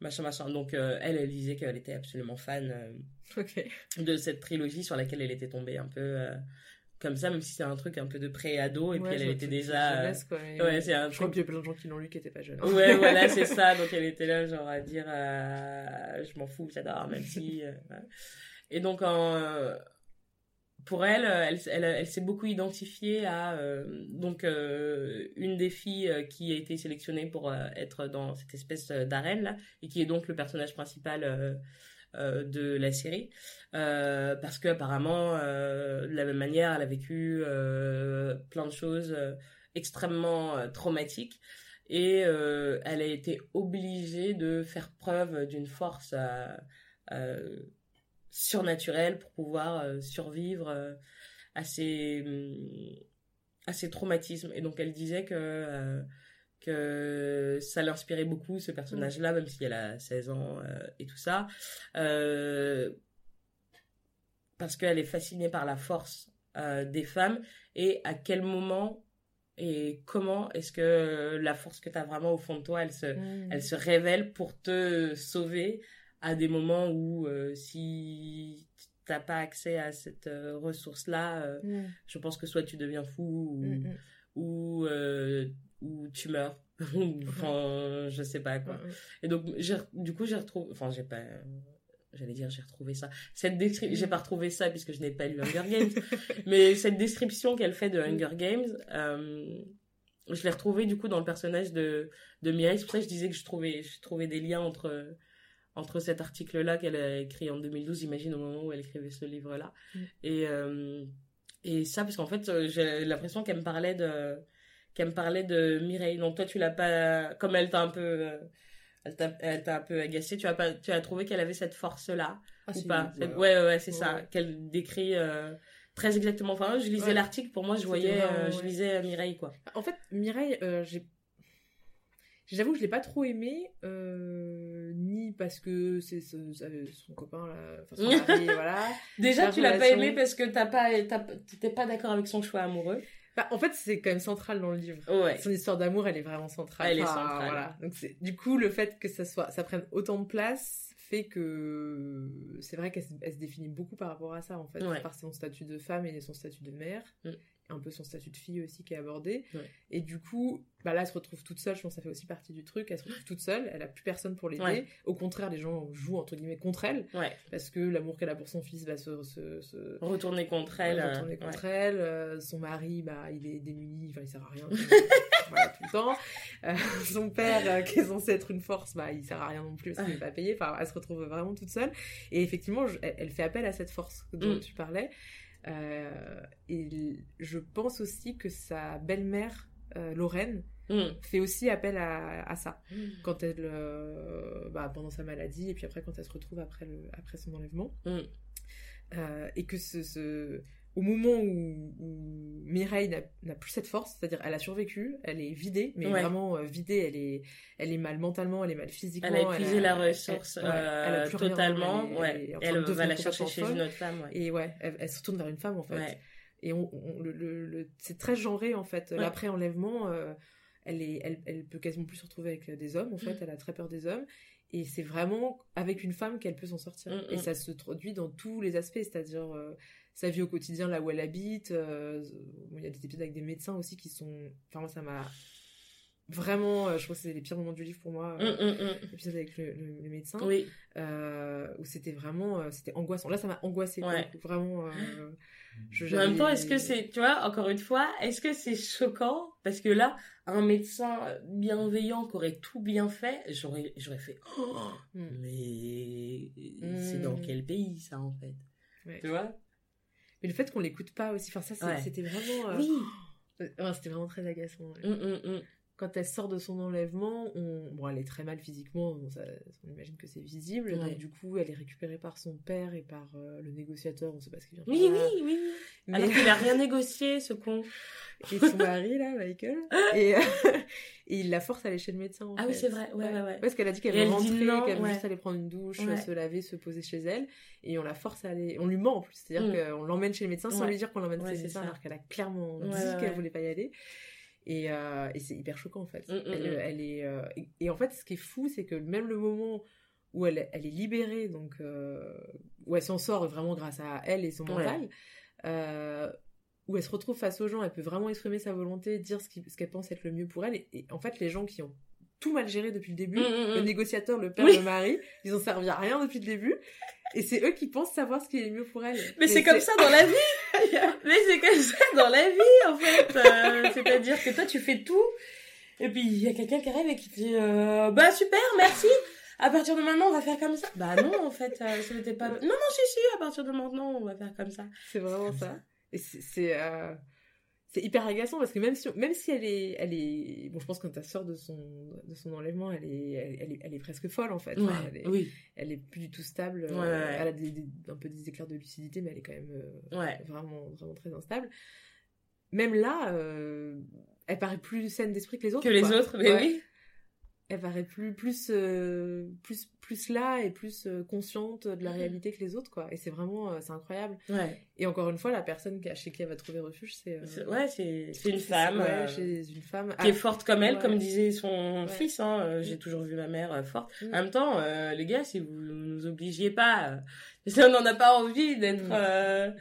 machin machin donc euh, elle elle disait qu'elle était absolument fan euh, de cette trilogie sur laquelle elle était tombée un peu euh, comme ça même si c'est un truc un peu de pré-ado et Ouais, puis elle, était déjà jeunesse, quoi, mais ouais, c'est un Je crois truc- qu'il y a plein de gens qui l'ont lu qui n'étaient pas jeunes. Ouais, voilà, c'est ça. Donc elle était là, genre à dire, je m'en fous, j'adore, même si. ouais. Et donc, en, pour elle, euh, elle, elle, s'est beaucoup identifiée à euh, donc euh, une des filles euh, qui a été sélectionnée pour euh, être dans cette espèce euh, d'arène là, et qui est donc le personnage principal. euh, euh, de la série euh, parce que apparemment euh, de la même manière elle a vécu euh, plein de choses euh, extrêmement euh, traumatiques et euh, elle a été obligée de faire preuve d'une force surnaturelle pour pouvoir euh, survivre euh, à ces hum, à ces traumatismes et donc elle disait que euh, que ça l'inspirait beaucoup ce personnage là même si elle a 16 ans et tout ça parce qu'elle est fascinée par la force des femmes et à quel moment et comment est-ce que la force que tu as vraiment au fond de toi elle se Mm. elle se révèle pour te sauver à des moments où euh, si t'as pas accès à cette euh, ressource là Mm. je pense que soit tu deviens fou ou, Mm, mm. ou, euh, ou tu meurs enfin je sais pas quoi Ouais, ouais. et donc j'ai du coup j'ai retrouvé enfin j'ai pas j'allais dire j'ai retrouvé ça cette description j'ai pas retrouvé ça puisque je n'ai pas lu Hunger Games mais cette description qu'elle fait de Hunger Games euh, je l'ai retrouvée du coup dans le personnage de de Mireille c'est pour ça que je disais que je trouvais je trouvais des liens entre entre cet article là qu'elle a écrit en 2012 imagine au moment où elle écrivait ce livre là Mm. et euh, et ça parce qu'en fait euh, j'ai l'impression qu'elle me parlait de qu'elle me parlait de Mireille. Donc toi tu l'as pas comme elle t'a un peu euh, elle t'a elle t'a un peu agacé tu as pas tu as trouvé qu'elle avait cette force là Ah, ou pas? ouais. Ouais, ouais c'est Ouais, ça qu'elle décrit euh, très exactement. Enfin je lisais Ouais. l'article pour moi je voyais euh, je lisais Mireille quoi. En fait, Mireille, j'ai. J'avoue que je l'ai pas trop aimé, euh, ni parce que c'est ce- ce- son copain, là, enfin son mari, voilà. déjà tu l'as pas aimé parce que t'as pas t'étais pas d'accord avec son choix amoureux Bah, en fait, c'est quand même central dans le livre. ouais Son histoire d'amour, elle est vraiment centrale. Elle est Enfin, centrale. Voilà. Donc du coup le fait que ça soit, ça prenne autant de place fait que c'est vrai qu'elle se, elle se définit beaucoup par rapport à ça en fait, Ouais. par son statut de femme et son statut de mère, Mm. Un peu son statut de fille aussi qui est abordé. Ouais. Et du coup, bah là, elle se retrouve toute seule. Je pense que ça fait aussi partie du truc. Elle se retrouve toute seule. Elle a plus personne pour l'aider. Ouais. Au contraire, les gens jouent entre guillemets contre elle ouais parce que l'amour qu'elle a pour son fils va se, se, se retourner contre elle euh, retourner ouais. contre elle. Euh, son mari, bah, il est démuni, enfin, il sert à rien. voilà, tout le temps. Euh, son père, euh, qui est censé être une force, bah, il sert à rien non plus parce qu'il n'est pas payé. Enfin, elle se retrouve vraiment toute seule. Et effectivement, je- elle, elle fait appel à cette force dont Mm. tu parlais. Euh, et je pense aussi que sa belle-mère, euh, Lorraine, Mm. fait aussi appel à, à ça. Mm. Quand elle, euh, bah, pendant sa maladie, et puis après quand elle se retrouve après, le, après son enlèvement. Mm. Euh, et que ce, ce- au moment où, où Mireille n'a plus cette force, c'est-à-dire elle a survécu, elle est vidée, mais Ouais. vraiment euh, vidée, elle est, elle est mal mentalement, elle est mal physiquement. Elle a épuisé la ressource elle- ouais, elle a euh, plus rien, totalement. elle est- ouais. elle de va la chercher chez folle. une autre femme. Et ouais, elle, se tourne vers une femme en fait. Et on, on- le, le- le- c'est très genré en fait. Ouais. L'après-enlèvement, euh, elle, est, elle, elle peut quasiment plus se retrouver avec euh, des hommes en fait. Mm. Elle a très peur des hommes. Et c'est vraiment avec une femme qu'elle peut s'en sortir. Mm, Et mm. ça se traduit dans tous les aspects, c'est-à-dire euh, sa vie au quotidien, là où elle habite. euh, Il y a des épisodes avec des médecins aussi qui sont. Enfin, moi, ça m'a vraiment. euh, je crois que c'est les pires moments du livre pour moi. Mm, euh, mm, mm. L'épisode avec le, le- le médecin Oui. euh, où c'était vraiment c'était angoissant là ça m'a angoissé. Ouais. vraiment je- en même temps, est-ce que c'est, tu vois, encore une fois, est-ce que c'est choquant? Parce que là, un médecin bienveillant qui aurait tout bien fait, j'aurais, fait, oh, Mm. mais c'est dans Mm. quel pays ça en fait? Ouais. Tu vois? Mais le fait qu'on l'écoute pas aussi enfin ça c'est- Ouais. c'était vraiment euh, Oui. ouais, c'était vraiment très agaçant ouais. Mm, mm, mm. Quand elle sort de son enlèvement on... bon elle est très mal physiquement ça- on imagine que c'est visible Ouais. donc du coup elle est récupérée par son père et par euh, le négociateur on sait pas ce qu'il vient Oui, faire là. oui, oui. Mais- Alors qu'il a rien négocié, ce con. et son mari là Michael et, euh, et il la force à aller chez le médecin en Ah oui, c'est vrai. Ouais, ouais, ouais. Parce qu'elle a dit qu'elle dit rentrer, qu'elle ouais. juste aller prendre une douche, Ouais. se laver, se poser chez elle. Et on la force à aller. On lui ment en plus. C'est-à-dire Mm. qu'on l'emmène chez le médecin sans lui dire qu'on l'emmène chez le médecin alors qu'elle a clairement dit qu'elle ouais. voulait pas y aller. Et, euh, et c'est hyper choquant en fait. Mm, mm, elle, mm. elle est, euh, et, et en fait, ce qui est fou, c'est que même le moment où elle, elle est libérée, donc euh, où elle s'en sort vraiment grâce à elle et son Ouais. mental, où elle se retrouve face aux gens, elle peut vraiment exprimer sa volonté, dire ce qu'elle pense être le mieux pour elle. Et, et en fait, les gens qui ont tout mal géré depuis le début, le négociateur, le père, Oui. le mari, ils ont servi à rien depuis le début. Et c'est eux qui pensent savoir ce qui est le mieux pour elle. Mais c'est comme ça dans la vie. Mais c'est comme ça dans la vie, en fait. Euh, C'est-à-dire que toi, tu fais tout. Et puis, il y a quelqu'un qui arrive et qui te dit euh, Bah, super, merci. À partir de maintenant, on va faire comme ça. Bah, non, en fait, euh, ça n'était pas. Non, non, si, si, à partir de maintenant, on va faire comme ça. C'est vraiment ça. ça. Et c'est c'est, hyper agaçant parce que même si même si elle est elle est bon je pense que ta sœur de son de son enlèvement elle est elle, elle est elle est presque folle en fait. Ouais, Enfin, elle, est, oui. elle est plus du tout stable. euh, Ouais, ouais, ouais. Elle a des, des- un peu des éclairs de lucidité mais elle est quand même euh, Ouais. vraiment vraiment très instable. Même là euh, elle paraît plus saine d'esprit que les autres. Que les autres, mais oui. Elle paraît plus plus euh, plus plus là et plus euh, consciente de la Mhm. réalité que les autres quoi. Et c'est vraiment euh, c'est incroyable. Ouais. Et encore une fois, la personne qui- chez qui elle va trouver refuge, c'est. Ouais, c'est une femme. Ouais, chez une femme. qui est Ah, forte comme elle, ouais. comme disait son fils. Hein. euh, J'ai Mm. toujours vu ma mère forte. Mm. En même temps, les gars, si vous nous obligiez pas, si on n'en a pas envie d'être Mm.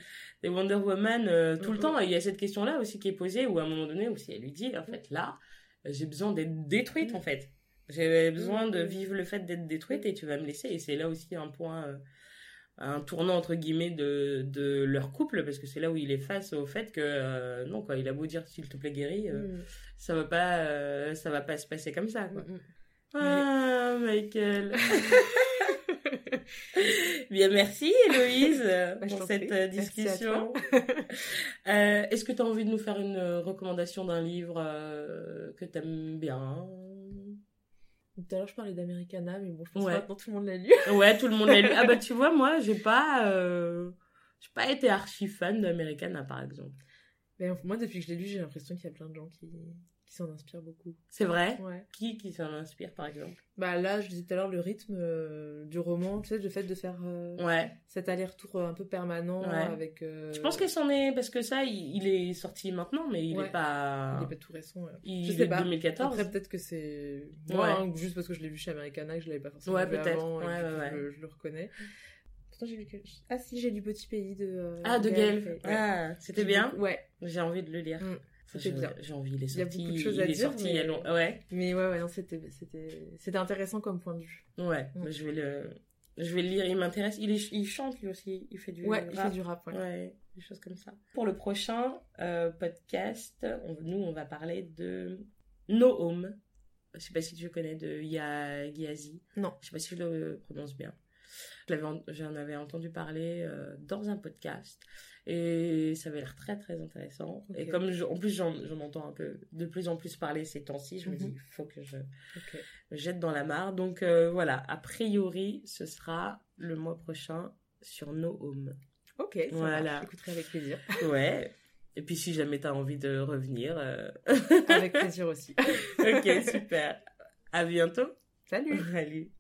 des Wonder Woman tout le Mm, temps, il y a cette question-là aussi qui est posée, où à un moment donné aussi, elle lui dit, en fait, là, j'ai besoin d'être détruite, Mm. en fait. J'ai besoin de vivre le fait d'être détruite et tu vas me laisser. Et c'est là aussi un point, euh, un tournant entre guillemets de, de leur couple, parce que c'est là où il est face au fait que, euh, non, quoi, il a beau dire s'il te plaît guéris, euh, Mm. ça va pas, euh, ça va pas se passer comme ça, quoi. Mm, mm. Ah, Michael. Bien, merci Héloïse Bah, pour cette prie. discussion. Est-ce que tu as envie de nous faire une recommandation d'un livre que tu aimes bien? Tout à l'heure, je parlais d'Americana, mais bon, je pense Ouais. que maintenant tout le monde l'a lu. Ouais, tout le monde l'a lu. Ah bah tu vois, moi, j'ai pas, euh, j'ai pas été archi fan d'Americana par exemple. Mais moi, depuis que je l'ai lu, j'ai l'impression qu'il y a plein de gens qui, qui s'en inspirent beaucoup. C'est vrai Ouais. Qui qui s'en inspire par exemple? Bah là, je disais tout à l'heure, le rythme euh, du roman, tu sais, le fait de faire euh, Ouais. cet aller-retour euh, un peu permanent Ouais. avec. euh, Je pense qu'elle s'en est parce que ça, il, il est sorti maintenant, mais il Ouais. est pas. Il est pas tout récent. ouais. Il je est sais de pas. 2014. Après, peut-être que c'est moi, hein, juste parce que je l'ai vu chez Americana et que je l'avais pas forcément Ouais, vu avant, et Ouais, du ouais, coup, ouais. Je, le- je le reconnais. Pourtant, j'ai lu que... Ah si, j'ai lu Petit Pays de... euh, Ah, de Gaël. Ah, c'était bien. Ouais, J'ai envie de le lire. Mm, c'était bien. j'ai envie, il est Il y a sorti. beaucoup de choses il à est dire, sorti il y a mais- long- Ouais, Mais ouais, ouais, non, c'était, c'était, c'était intéressant comme point de vue. ouais. Mm. Je vais le, je vais le lire. Il m'intéresse. Il, est... il chante lui aussi. Il fait du. Ouais, il fait rap. du rap, ouais. Ouais, des choses comme ça. Pour le prochain euh, podcast, on- nous, on va parler de No Home. Je sais pas si tu connais de Ya Giazi. Non. Je sais pas si je le prononce bien. J'en avais entendu parler euh, dans un podcast et ça avait l'air très très intéressant. Et comme en plus j'en entends un peu de plus en plus parler ces temps-ci, je me dis mhm. il faut que je me jette dans la mare. Donc euh, voilà, a priori ce sera le mois prochain sur No Home. Ok, ça voilà. J'écouterai avec plaisir. Ouais. Et puis si jamais tu as envie de revenir. Euh, avec plaisir aussi. ok, super. À bientôt. Salut. Salut.